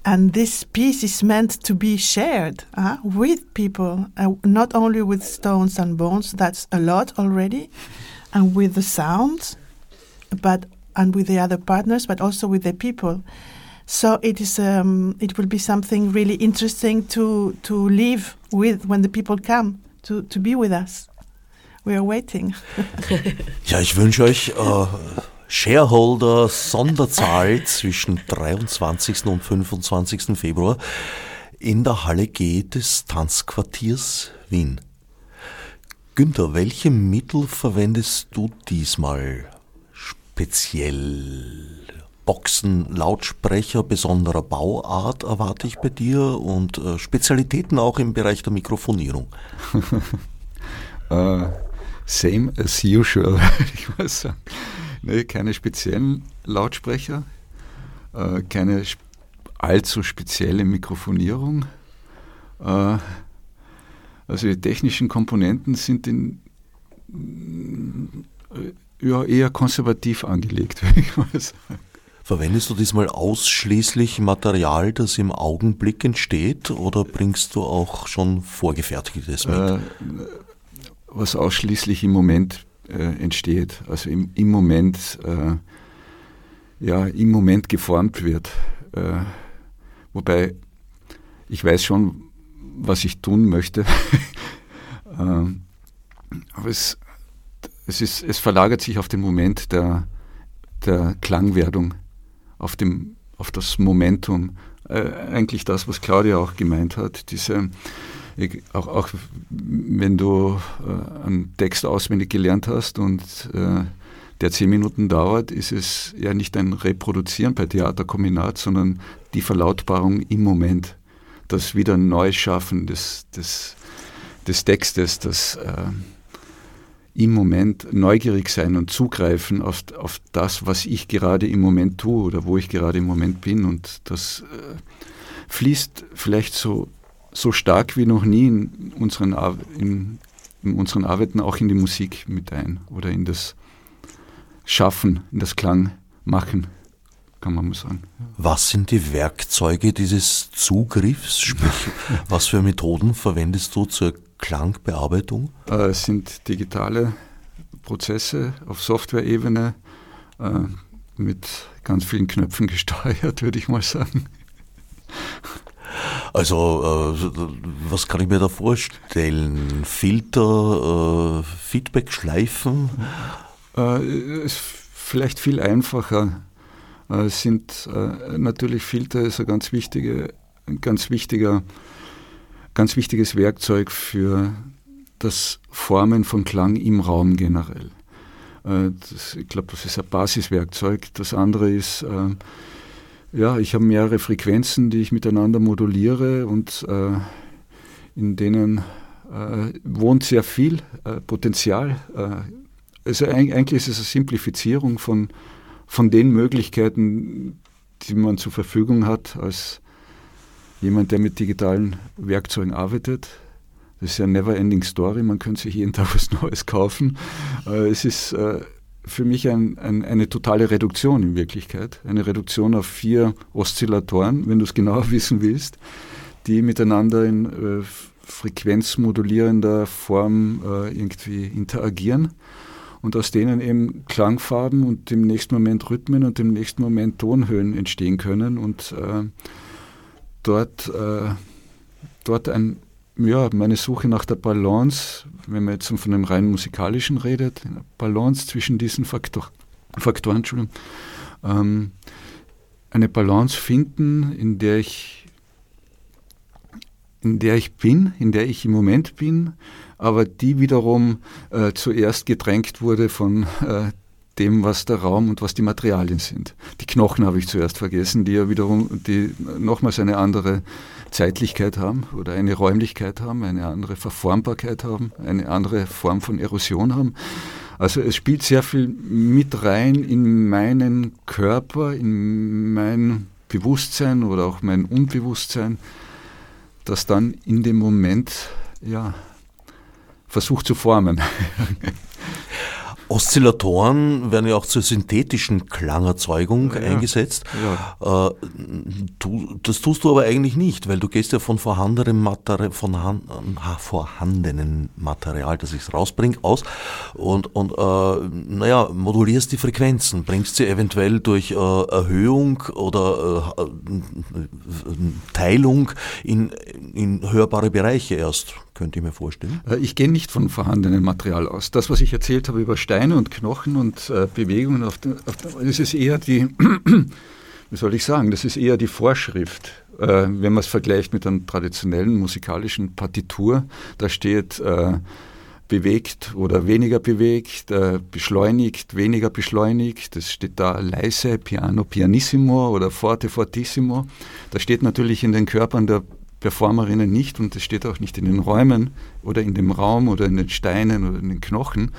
and this piece is meant to be shared uh, with people, uh, not only with stones and bones, that's a lot already, and with the sounds, but and with the other partners, but also with the people. So it is. Um, it will be something really interesting to to live with when the people come to to be with us. We are waiting. *laughs* ja, ich wünsche euch äh, Shareholder Sonderzahl zwischen 23. und 25. Februar in der Halle G des Tanzquartiers Wien. Günther, welche Mittel verwendest du diesmal speziell? Boxen, Lautsprecher besonderer Bauart erwarte ich bei dir und äh, Spezialitäten auch im Bereich der Mikrofonierung. uh, *laughs* same as usual, *laughs* ich mal sagen. Nee, keine speziellen Lautsprecher, uh, keine allzu spezielle Mikrofonierung. Uh, also die technischen Komponenten sind in, ja, eher konservativ angelegt, *laughs* würde ich mal sagen. Verwendest du diesmal ausschließlich Material, das im Augenblick entsteht, oder bringst du auch schon vorgefertigtes mit? Äh, was ausschließlich im Moment äh, entsteht, also im, im Moment, äh, ja, im Moment geformt wird. Äh, wobei ich weiß schon, was ich tun möchte. *laughs* Ähm, aber es, es, ist, es verlagert sich auf den Moment der, der Klangwerdung auf, dem, auf das Momentum. Äh, eigentlich das, was Claudia auch gemeint hat, diese, auch, auch wenn du äh, einen Text auswendig gelernt hast und äh, der zehn Minuten dauert, ist es ja nicht ein Reproduzieren bei Theaterkombinat, sondern die Verlautbarung im Moment, das wieder Neuschaffen des, des, des Textes, das äh, im Moment neugierig sein und zugreifen auf, auf das, was ich gerade im Moment tue oder wo ich gerade im Moment bin. Und das äh, fließt vielleicht so, so stark wie noch nie in unseren, in, in unseren Arbeiten auch in die Musik mit ein oder in das Schaffen, in das Klangmachen, kann man mal sagen. Was sind die Werkzeuge dieses Zugriffs? Sprich, *laughs* was für Methoden verwendest du zur Klangbearbeitung? Äh, es sind digitale Prozesse auf Software-Ebene äh, mit ganz vielen Knöpfen *laughs* gesteuert, würde ich mal sagen. Also, äh, was kann ich mir da vorstellen? Filter, äh, Feedback-Schleifen? Ist vielleicht viel einfacher. Es sind natürlich Filter ist ein ganz wichtige, ein ganz wichtiger ganz wichtiges Werkzeug für das Formen von Klang im Raum generell. Äh, das, ich glaube, das ist ein Basiswerkzeug. Das andere ist, äh, ja, ich habe mehrere Frequenzen, die ich miteinander moduliere und äh, in denen äh, wohnt sehr viel äh, Potenzial. Äh, also eigentlich ist es eine Simplifizierung von, von den Möglichkeiten, die man zur Verfügung hat als jemand, der mit digitalen Werkzeugen arbeitet. Das ist ja eine never-ending Story, man könnte sich jeden *laughs* Tag was Neues kaufen. Äh, es ist äh, für mich ein, ein, eine totale Reduktion in Wirklichkeit. Eine Reduktion auf vier Oszillatoren, wenn du es genauer *laughs* wissen willst, die miteinander in äh, frequenzmodulierender Form irgendwie interagieren und aus denen eben Klangfarben und im nächsten Moment Rhythmen und im nächsten Moment Tonhöhen entstehen können und äh, dort, äh, dort ein, ja, meine Suche nach der Balance, wenn man jetzt von einem rein musikalischen redet, Balance zwischen diesen Faktor, Faktoren, Entschuldigung, ähm, eine Balance finden, in der ich in der ich bin, in der ich im Moment bin, aber die wiederum äh, zuerst gedrängt wurde von äh, dem, was der Raum und was die Materialien sind. Die Knochen habe ich zuerst vergessen, die ja wiederum, die nochmals eine andere Zeitlichkeit haben oder eine Räumlichkeit haben, eine andere Verformbarkeit haben, eine andere Form von Erosion haben. Also es spielt sehr viel mit rein in meinen Körper, in mein Bewusstsein oder auch mein Unbewusstsein, das dann in dem Moment ja, versucht zu formen. *laughs* Oszillatoren werden ja auch zur synthetischen Klangerzeugung ja, eingesetzt. Ja. Äh, das tust du aber eigentlich nicht, weil du gehst ja von vorhandenem Material, von han, vorhandenen Material, das ich rausbringe, aus und, und äh, naja, modulierst die Frequenzen, bringst sie eventuell durch äh, Erhöhung oder äh, Teilung in, in hörbare Bereiche erst könnte ich mir vorstellen. Äh, ich gehe nicht von vorhandenem Material aus. Das, was ich erzählt habe über Steine und Knochen und äh, Bewegungen, auf den, auf den, das ist eher die, *clears throat* wie soll ich sagen, das ist eher die Vorschrift. Äh, wenn man es vergleicht mit einer traditionellen musikalischen Partitur, da steht äh, bewegt oder weniger bewegt, äh, beschleunigt, weniger beschleunigt. Das steht da leise, piano, pianissimo oder forte, fortissimo. Das steht natürlich in den Körpern der Performerinnen nicht und das steht auch nicht in den Räumen oder in dem Raum oder in den Steinen oder in den Knochen.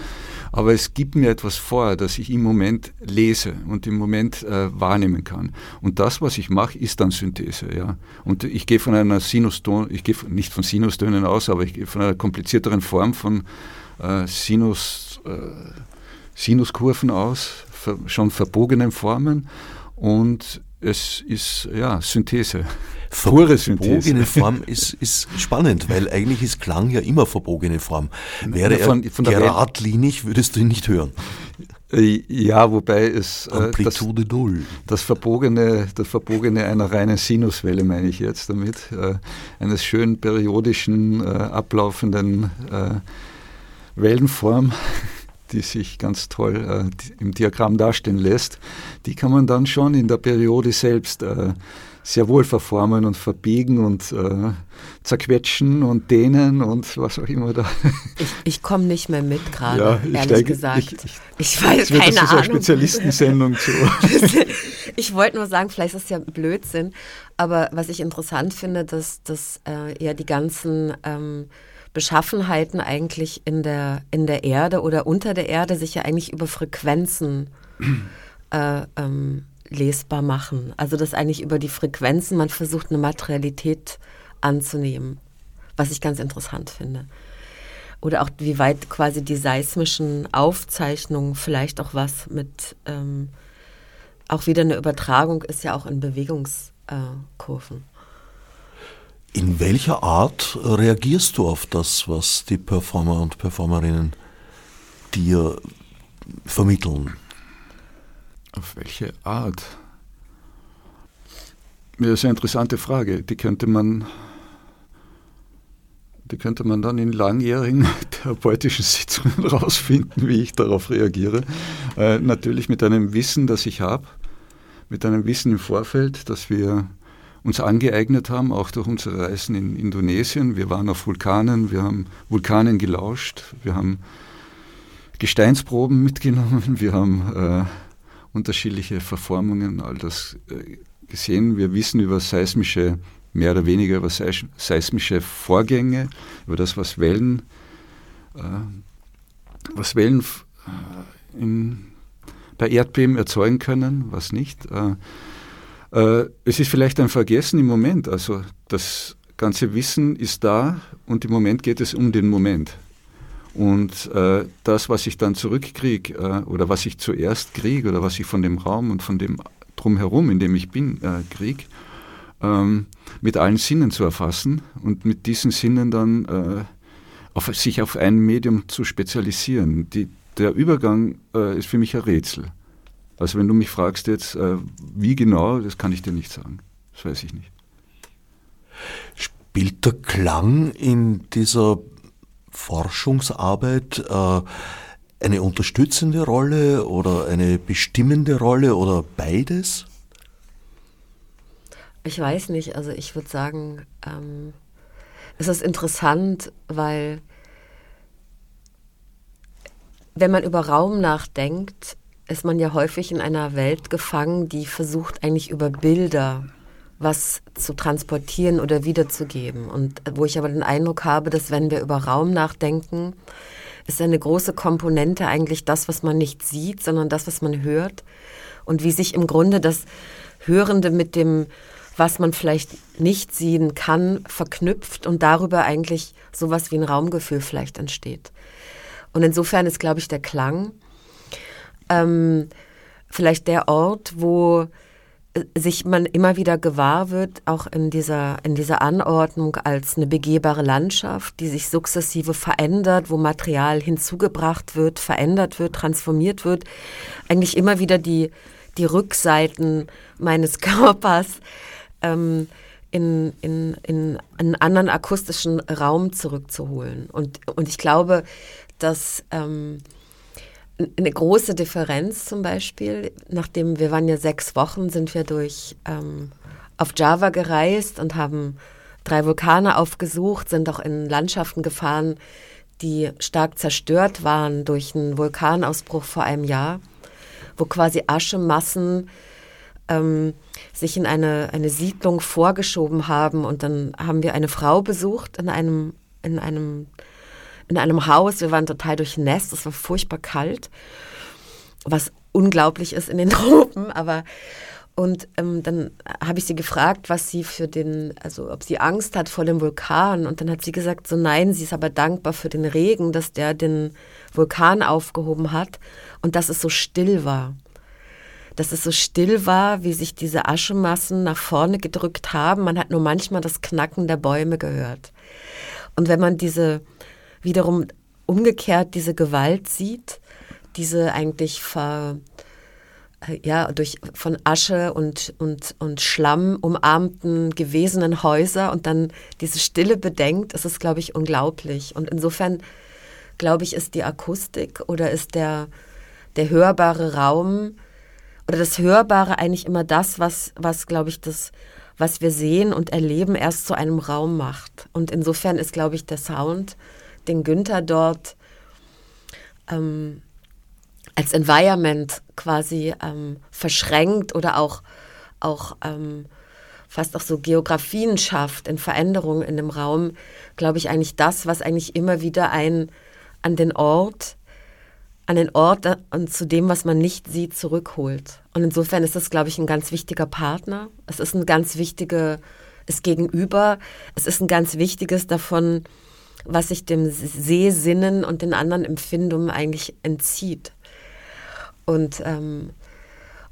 Aber es gibt mir etwas vor, das ich im Moment lese und im Moment äh, wahrnehmen kann. Und das, was ich mache, ist dann Synthese. Ja. Und ich gehe von einer Sinuston, ich gehe nicht von Sinustönen aus, aber ich gehe von einer komplizierteren Form von äh, Sinus, äh, Sinuskurven aus, ver, schon verbogenen Formen. Und es ist ja Synthese. Pure Synthese. Verbogene Form *laughs* ist, ist spannend, weil eigentlich ist Klang ja immer verbogene Form. Wäre von, er von geradlinig, würdest du ihn nicht hören. Äh, ja, wobei es äh, Amplitude das, Null. Das Verbogene, das Verbogene einer reinen Sinuswelle meine ich jetzt damit, äh, eines schön periodischen, äh, ablaufenden Wellenform die sich ganz toll äh, im Diagramm darstellen lässt, die kann man dann schon in der Periode selbst äh, sehr wohl verformen und verbiegen und äh, zerquetschen und dehnen und was auch immer da. Ich, ich komme nicht mehr mit gerade, ja, ehrlich steige, gesagt. Ich, ich, ich weiß keine das ist Ahnung. eine Spezialistensendung zu. *laughs* ich wollte nur sagen, vielleicht ist es ja Blödsinn, aber was ich interessant finde, dass, dass äh, ja die ganzen ähm, Beschaffenheiten eigentlich in der, in der Erde oder unter der Erde sich ja eigentlich über Frequenzen *clears throat* äh, ähm, lesbar machen. Also dass eigentlich über die Frequenzen man versucht, eine Materialität anzunehmen, was ich ganz interessant finde. Oder auch wie weit quasi die seismischen Aufzeichnungen vielleicht auch was mit, ähm, auch wieder eine Übertragung ist ja auch in Bewegungskurven. In welcher Art reagierst du auf das, was die Performer und Performerinnen dir vermitteln? Auf welche Art? Das ist eine interessante Frage. Die könnte man, die könnte man dann in langjährigen *laughs* therapeutischen Sitzungen *laughs* rausfinden, wie ich darauf reagiere. Äh, natürlich mit einem Wissen, das ich habe, mit einem Wissen im Vorfeld, dass wir uns angeeignet haben, auch durch unsere Reisen in Indonesien. Wir waren auf Vulkanen, wir haben Vulkanen gelauscht, wir haben Gesteinsproben *laughs* mitgenommen, wir haben äh, unterschiedliche Verformungen, all das äh, gesehen. Wir wissen über seismische, mehr oder weniger über seismische Vorgänge, über das, was Wellen, äh, was Wellen äh, in, bei Erdbeben erzeugen können, was nicht. Äh, es ist vielleicht ein Vergessen im Moment. Also das ganze Wissen ist da und im Moment geht es um den Moment. Und äh, das, was ich dann zurückkriege äh, oder was ich zuerst kriege oder was ich von dem Raum und von dem drumherum, in dem ich bin, äh, kriege, ähm, mit allen Sinnen zu erfassen und mit diesen Sinnen dann äh, auf, sich auf ein Medium zu spezialisieren. Die, der Übergang äh, ist für mich ein Rätsel. Also wenn du mich fragst jetzt, äh, wie genau, das kann ich dir nicht sagen. Das weiß ich nicht. Spielt der Klang in dieser Forschungsarbeit äh, eine unterstützende Rolle oder eine bestimmende Rolle oder beides? Ich weiß nicht. Also ich würde sagen, ähm, es ist interessant, weil wenn man über Raum nachdenkt, ist man ja häufig in einer Welt gefangen, die versucht eigentlich über Bilder was zu transportieren oder wiederzugeben. Und wo ich aber den Eindruck habe, dass wenn wir über Raum nachdenken, ist eine große Komponente eigentlich das, was man nicht sieht, sondern das, was man hört. Und wie sich im Grunde das Hörende mit dem, was man vielleicht nicht sehen kann, verknüpft und darüber eigentlich sowas wie ein Raumgefühl vielleicht entsteht. Und insofern ist, glaube ich, der Klang ähm, vielleicht der Ort, wo äh, sich man immer wieder gewahr wird, auch in dieser, in dieser Anordnung als eine begehbare Landschaft, die sich sukzessive verändert, wo Material hinzugebracht wird, verändert wird, transformiert wird, eigentlich immer wieder die, die Rückseiten meines *laughs* Körpers ähm, in, in, in einen anderen akustischen Raum zurückzuholen. Und, und ich glaube, dass ähm, eine große Differenz zum Beispiel, nachdem wir waren ja sechs Wochen, sind wir durch ähm, auf Java gereist und haben drei Vulkane aufgesucht, sind auch in Landschaften gefahren, die stark zerstört waren durch einen Vulkanausbruch vor einem Jahr, wo quasi Aschemassen ähm, sich in eine, eine Siedlung vorgeschoben haben. Und dann haben wir eine Frau besucht in einem, in einem, in einem Haus. Wir waren total durchnässt, es war furchtbar kalt, was unglaublich ist in den *laughs* Tropen, aber und ähm, dann habe ich sie gefragt, was sie für den, also ob sie Angst hat vor dem Vulkan. Und dann hat sie gesagt, so nein, sie ist aber dankbar für den Regen, dass der den Vulkan aufgehoben hat und dass es so still war. Dass es so still war, wie sich diese Aschemassen nach vorne gedrückt haben. Man hat nur manchmal das Knacken der Bäume gehört. Und wenn man diese wiederum umgekehrt diese Gewalt sieht, diese eigentlich ver, ja, durch von Asche und, und, und Schlamm umarmten gewesenen Häuser und dann diese Stille bedenkt, ist es, glaube ich, unglaublich. Und insofern, glaube ich, ist die Akustik oder ist der, der hörbare Raum oder das Hörbare eigentlich immer das, was, was glaube ich, das, was wir sehen und erleben, erst zu einem Raum macht. Und insofern ist, glaube ich, der Sound, den Günther dort ähm, als Environment quasi ähm, verschränkt oder auch, auch ähm, fast auch so Geografien schafft in Veränderungen in dem Raum, glaube ich, eigentlich das, was eigentlich immer wieder ein an den Ort, an den Ort und zu dem, was man nicht sieht, zurückholt. Und insofern ist das, glaube ich, ein ganz wichtiger Partner. Es ist ein ganz wichtiges Gegenüber. Es ist ein ganz wichtiges davon, was sich dem Sehsinnen und den anderen Empfindungen eigentlich entzieht. Und, ähm,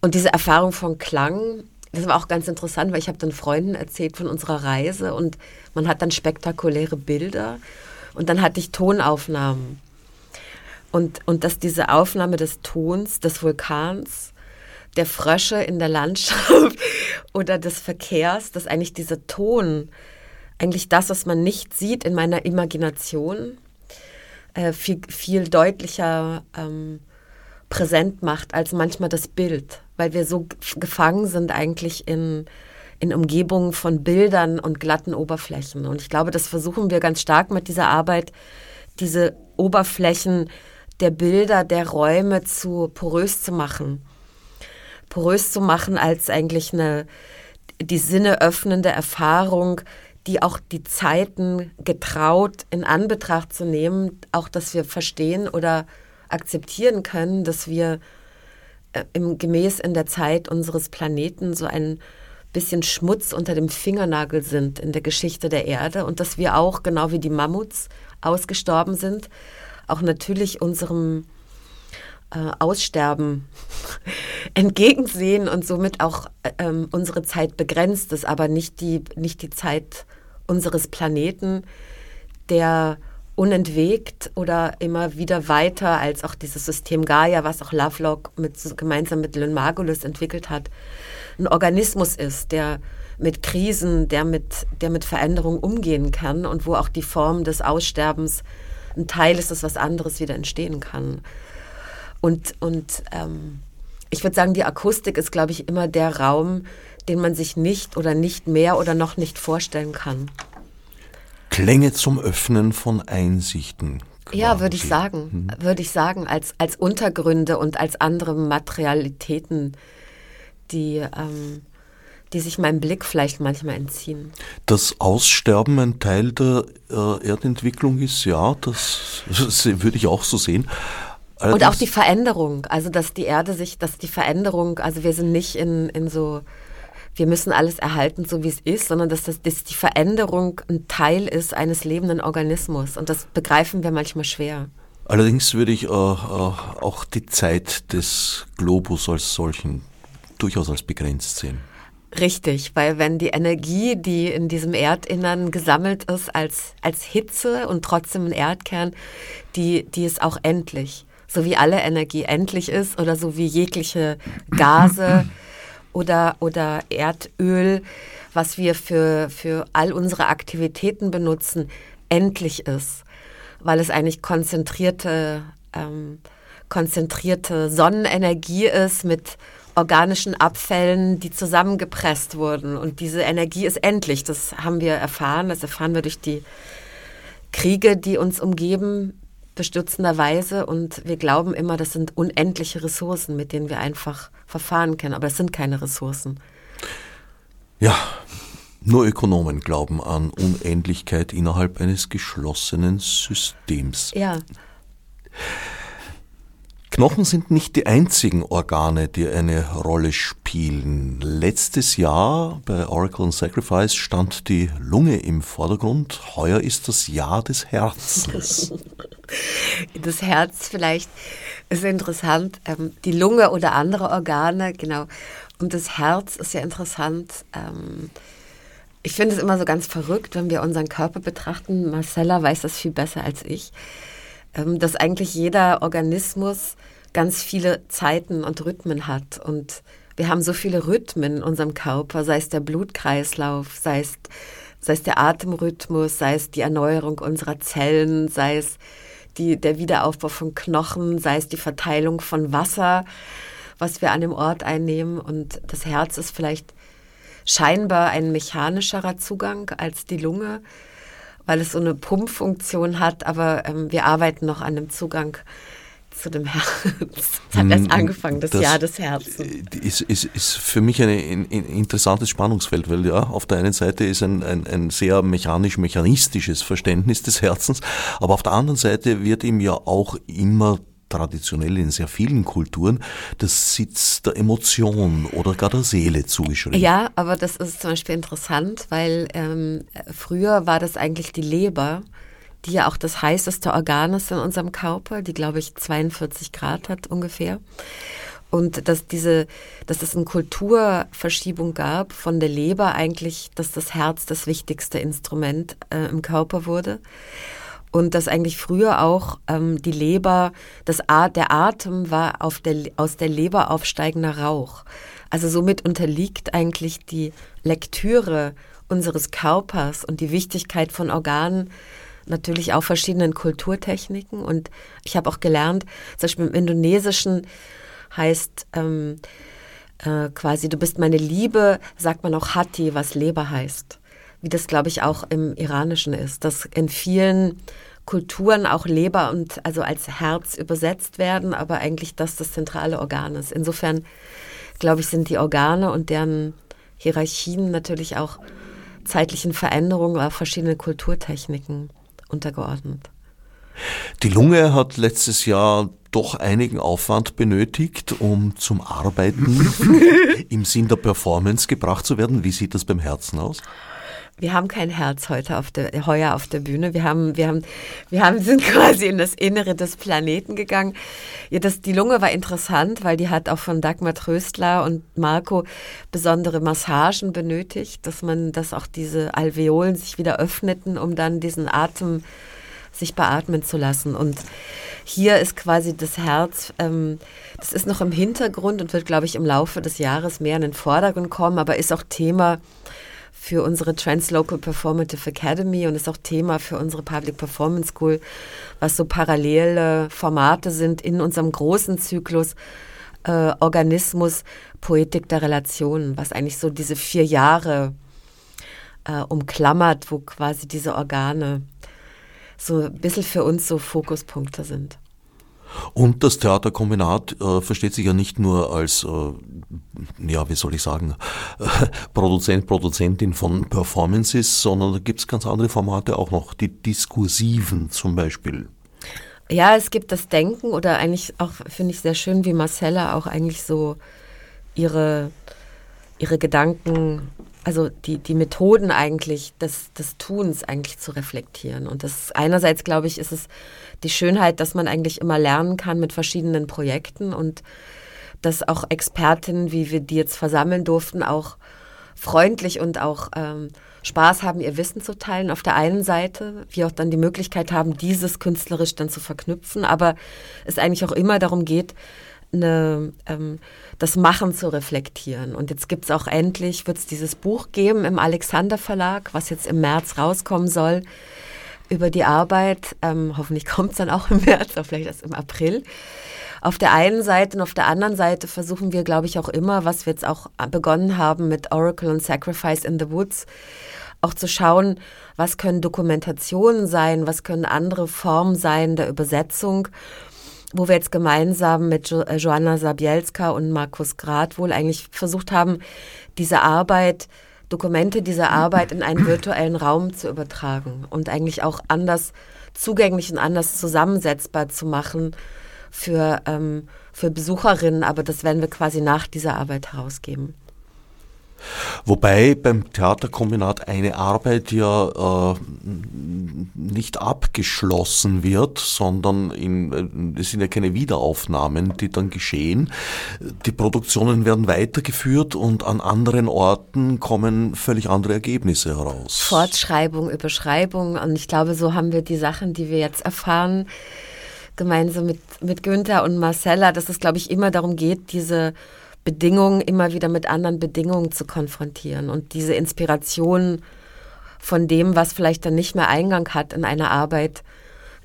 und diese Erfahrung von Klang, das war auch ganz interessant, weil ich habe dann Freunden erzählt von unserer Reise und man hat dann spektakuläre Bilder und dann hatte ich Tonaufnahmen. Und, und dass diese Aufnahme des Tons, des Vulkans, der Frösche in der Landschaft *laughs* oder des Verkehrs, dass eigentlich dieser Ton, eigentlich das, was man nicht sieht in meiner Imagination, äh, viel, viel deutlicher ähm, präsent macht als manchmal das Bild, weil wir so gefangen sind eigentlich in, in Umgebungen von Bildern und glatten Oberflächen. Und ich glaube, das versuchen wir ganz stark mit dieser Arbeit, diese Oberflächen der Bilder, der Räume zu porös zu machen. Porös zu machen als eigentlich eine die Sinne öffnende Erfahrung, die auch die Zeiten getraut in Anbetracht zu nehmen, auch dass wir verstehen oder akzeptieren können, dass wir äh, im, gemäß in der Zeit unseres Planeten so ein bisschen Schmutz unter dem Fingernagel sind in der Geschichte der Erde und dass wir auch, genau wie die Mammuts ausgestorben sind, auch natürlich unserem äh, Aussterben *laughs* entgegensehen und somit auch äh, ähm, unsere Zeit begrenzt ist, aber nicht die, nicht die Zeit unseres Planeten, der unentwegt oder immer wieder weiter als auch dieses System Gaia, was auch Lovelock mit, gemeinsam mit Lynn Margulis entwickelt hat, ein Organismus ist, der mit Krisen, der mit, der mit Veränderungen umgehen kann und wo auch die Form des Aussterbens ein Teil ist, dass was anderes wieder entstehen kann. Und, und ähm, ich würde sagen, die Akustik ist, glaube ich, immer der Raum, den man sich nicht oder nicht mehr oder noch nicht vorstellen kann. Klänge zum Öffnen von Einsichten. Ja, würde ich sagen, hm. würde ich sagen, als, als Untergründe und als andere Materialitäten, die, ähm, die sich meinem Blick vielleicht manchmal entziehen. Das Aussterben ein Teil der äh, Erdentwicklung ist, ja, das, *laughs* das würde ich auch so sehen. Allerdings und auch die Veränderung, also dass die Erde sich, dass die Veränderung, also wir sind nicht in, in so wir müssen alles erhalten, so wie es ist, sondern dass, das, dass die Veränderung ein Teil ist eines lebenden Organismus. Und das begreifen wir manchmal schwer. Allerdings würde ich äh, äh, auch die Zeit des Globus als solchen durchaus als begrenzt sehen. Richtig, weil wenn die Energie, die in diesem Erdinnern gesammelt ist, als, als Hitze und trotzdem ein Erdkern, die, die ist auch endlich. So wie alle Energie endlich ist oder so wie jegliche Gase *laughs* oder, oder Erdöl, was wir für, für all unsere Aktivitäten benutzen, endlich ist, weil es eigentlich konzentrierte, ähm, konzentrierte Sonnenenergie ist mit organischen Abfällen, die zusammengepresst wurden. Und diese Energie ist endlich. Das haben wir erfahren. Das erfahren wir durch die Kriege, die uns umgeben, bestürzenderweise. Und wir glauben immer, das sind unendliche Ressourcen, mit denen wir einfach verfahren können. Aber es sind keine Ressourcen. Ja, nur Ökonomen glauben an Unendlichkeit innerhalb eines geschlossenen Systems. Ja. Knochen sind nicht die einzigen Organe, die eine Rolle spielen. Letztes Jahr bei Oracle and Sacrifice stand die Lunge im Vordergrund. Heuer ist das Jahr des Herzens. *laughs* Das Herz vielleicht ist interessant. Ähm, die Lunge oder andere Organe, genau. Und das Herz ist ja interessant. Ähm, ich finde es immer so ganz verrückt, wenn wir unseren Körper betrachten. Marcella weiß das viel besser als ich ähm, dass eigentlich jeder Organismus ganz viele Zeiten und Rhythmen hat. Und wir haben so viele Rhythmen in unserem Körper, sei es der Blutkreislauf, sei es, sei es der Atemrhythmus, sei es die Erneuerung unserer Zellen, sei es die, der Wiederaufbau von Knochen, sei es die Verteilung von Wasser, was wir an dem Ort einnehmen. Und das Herz ist vielleicht scheinbar ein mechanischerer Zugang als die Lunge weil es so eine Pumpfunktion hat, aber ähm, wir arbeiten noch an dem Zugang zu dem Herz. *laughs* Es hat erst mm, angefangen, das, das, Jahr des Herzens. Äh, ist, ist, ist für mich ein, ein, interessantes Spannungsfeld, weil ja, auf der einen Seite ist ein, ein, ein sehr mechanisch-mechanistisches Verständnis des Herzens, aber auf der anderen Seite wird ihm ja auch immer traditionell in sehr vielen Kulturen das Sitz der Emotion oder gar der Seele zugeschrieben. Ja, aber das ist zum Beispiel interessant, weil ähm, früher war das eigentlich die Leber, die ja auch das heißeste Organ ist in unserem Körper, die glaube ich 42 Grad hat ungefähr. Und dass diese, dass es eine Kulturverschiebung gab von der Leber eigentlich, dass das Herz das wichtigste Instrument äh, im Körper wurde und dass eigentlich früher auch ähm, die Leber, das At der Atem war auf der, aus der Leber aufsteigender Rauch. Also somit unterliegt eigentlich die Lektüre unseres Körpers und die Wichtigkeit von Organen natürlich auch verschiedenen Kulturtechniken. Und ich habe auch gelernt, zum Beispiel im Indonesischen heißt ähm, äh, quasi, du bist meine Liebe, sagt man auch Hati, was Leber heißt wie das, glaube ich, auch im Iranischen ist, dass in vielen Kulturen auch Leber und also als Herz übersetzt werden, aber eigentlich das das zentrale Organ ist. Insofern, glaube ich, sind die Organe und deren Hierarchien natürlich auch zeitlichen Veränderungen oder verschiedene Kulturtechniken untergeordnet. Die Lunge hat letztes Jahr doch einigen Aufwand benötigt, um zum Arbeiten *laughs* im Sinn der Performance gebracht zu werden. Wie sieht das beim Herzen aus? Wir haben kein Herz heute auf der, heuer auf der Bühne. Wir haben, wir haben, wir haben, *laughs* sind quasi in das Innere des Planeten gegangen. Ja, das, die Lunge war interessant, weil die hat auch von Dagmar Tröstler und Marco besondere Massagen benötigt, dass man, dass auch diese Alveolen sich wieder öffneten, um dann diesen Atem sich beatmen zu lassen. Und hier ist quasi das Herz, ähm, das ist noch im Hintergrund und wird, glaube ich, im Laufe des Jahres mehr in den Vordergrund kommen, aber ist auch Thema für unsere Translocal Performative Academy und ist auch Thema für unsere Public Performance School, was so parallele Formate sind in unserem großen Zyklus äh, Organismus Poetik der Relationen, was eigentlich so diese vier Jahre äh, umklammert, wo quasi diese Organe so ein bisschen für uns so Fokuspunkte sind. Und das Theaterkombinat äh, versteht sich ja nicht nur als, äh, ja, wie soll ich sagen, äh, *laughs* Produzent, Produzentin von Performances, sondern da gibt es ganz andere Formate auch noch, die diskursiven zum Beispiel. Ja, es gibt das Denken oder eigentlich auch, finde ich sehr schön, wie Marcella auch eigentlich so ihre, ihre Gedanken also die, die Methoden eigentlich des, des Tuns eigentlich zu reflektieren. Und das einerseits, glaube ich, ist es die Schönheit, dass man eigentlich immer lernen kann mit verschiedenen Projekten und dass auch Expertinnen, wie wir die jetzt versammeln durften, auch freundlich und auch ähm, Spaß haben, ihr Wissen zu teilen auf der einen Seite, wir auch dann die Möglichkeit haben, dieses künstlerisch dann zu verknüpfen, aber es eigentlich auch immer darum geht, eine, ähm, das Machen zu reflektieren. Und jetzt gibt es auch endlich, wird es dieses Buch geben im Alexander Verlag, was jetzt im März rauskommen soll, über die Arbeit. Ähm, hoffentlich *laughs* kommt es dann auch im März, oder vielleicht erst im April. Auf der einen Seite und auf der anderen Seite versuchen wir, glaube ich, auch immer, was wir jetzt auch begonnen haben mit Oracle und Sacrifice in the Woods, auch zu schauen, was können Dokumentationen sein, was können andere Formen sein der Übersetzung wo wir jetzt gemeinsam mit jo äh, Joanna Sabielska und Markus Grad wohl eigentlich versucht haben, diese Arbeit, Dokumente dieser Arbeit in einen virtuellen Raum zu übertragen und eigentlich auch anders zugänglich und anders zusammensetzbar zu machen für, ähm, für Besucherinnen. Aber das werden wir quasi nach dieser Arbeit herausgeben. Wobei beim Theaterkombinat eine Arbeit ja äh, nicht abgeschlossen wird, sondern in, es sind ja keine Wiederaufnahmen, die dann geschehen. Die Produktionen werden weitergeführt und an anderen Orten kommen völlig andere Ergebnisse heraus. Fortschreibung, Überschreibung und ich glaube, so haben wir die Sachen, die wir jetzt erfahren, gemeinsam mit, mit Günther und Marcella, dass es, glaube ich, immer darum geht, diese Bedingungen immer wieder mit anderen Bedingungen zu konfrontieren und diese Inspiration von dem, was vielleicht dann nicht mehr Eingang hat in einer Arbeit,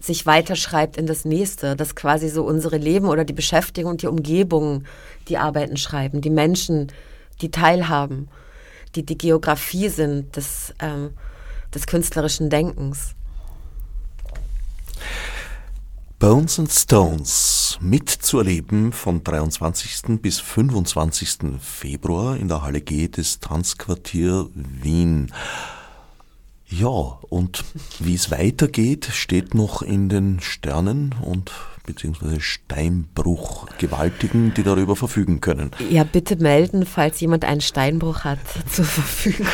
sich weiterschreibt in das nächste, dass quasi so unsere Leben oder die Beschäftigung und die Umgebung die Arbeiten schreiben, die Menschen, die teilhaben, die die Geografie sind des, ähm, des künstlerischen Denkens. Bones and Stones mitzuerleben von 23. bis 25. Februar in der Halle G des Tanzquartier Wien. Ja, und wie es weitergeht, steht noch in den Sternen und beziehungsweise Steinbruch Gewaltigen, die darüber verfügen können. Ja, bitte melden, falls jemand einen Steinbruch hat *laughs* zur Verfügung.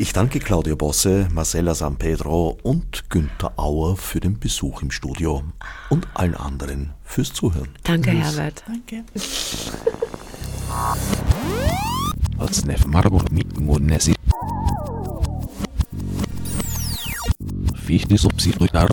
Ich danke Claudia Bosse, Marcella San Pedro und Günther Auer für den Besuch im Studio und allen anderen fürs Zuhören. Danke, Tschüss. Herbert. Danke. Fichte subsidiar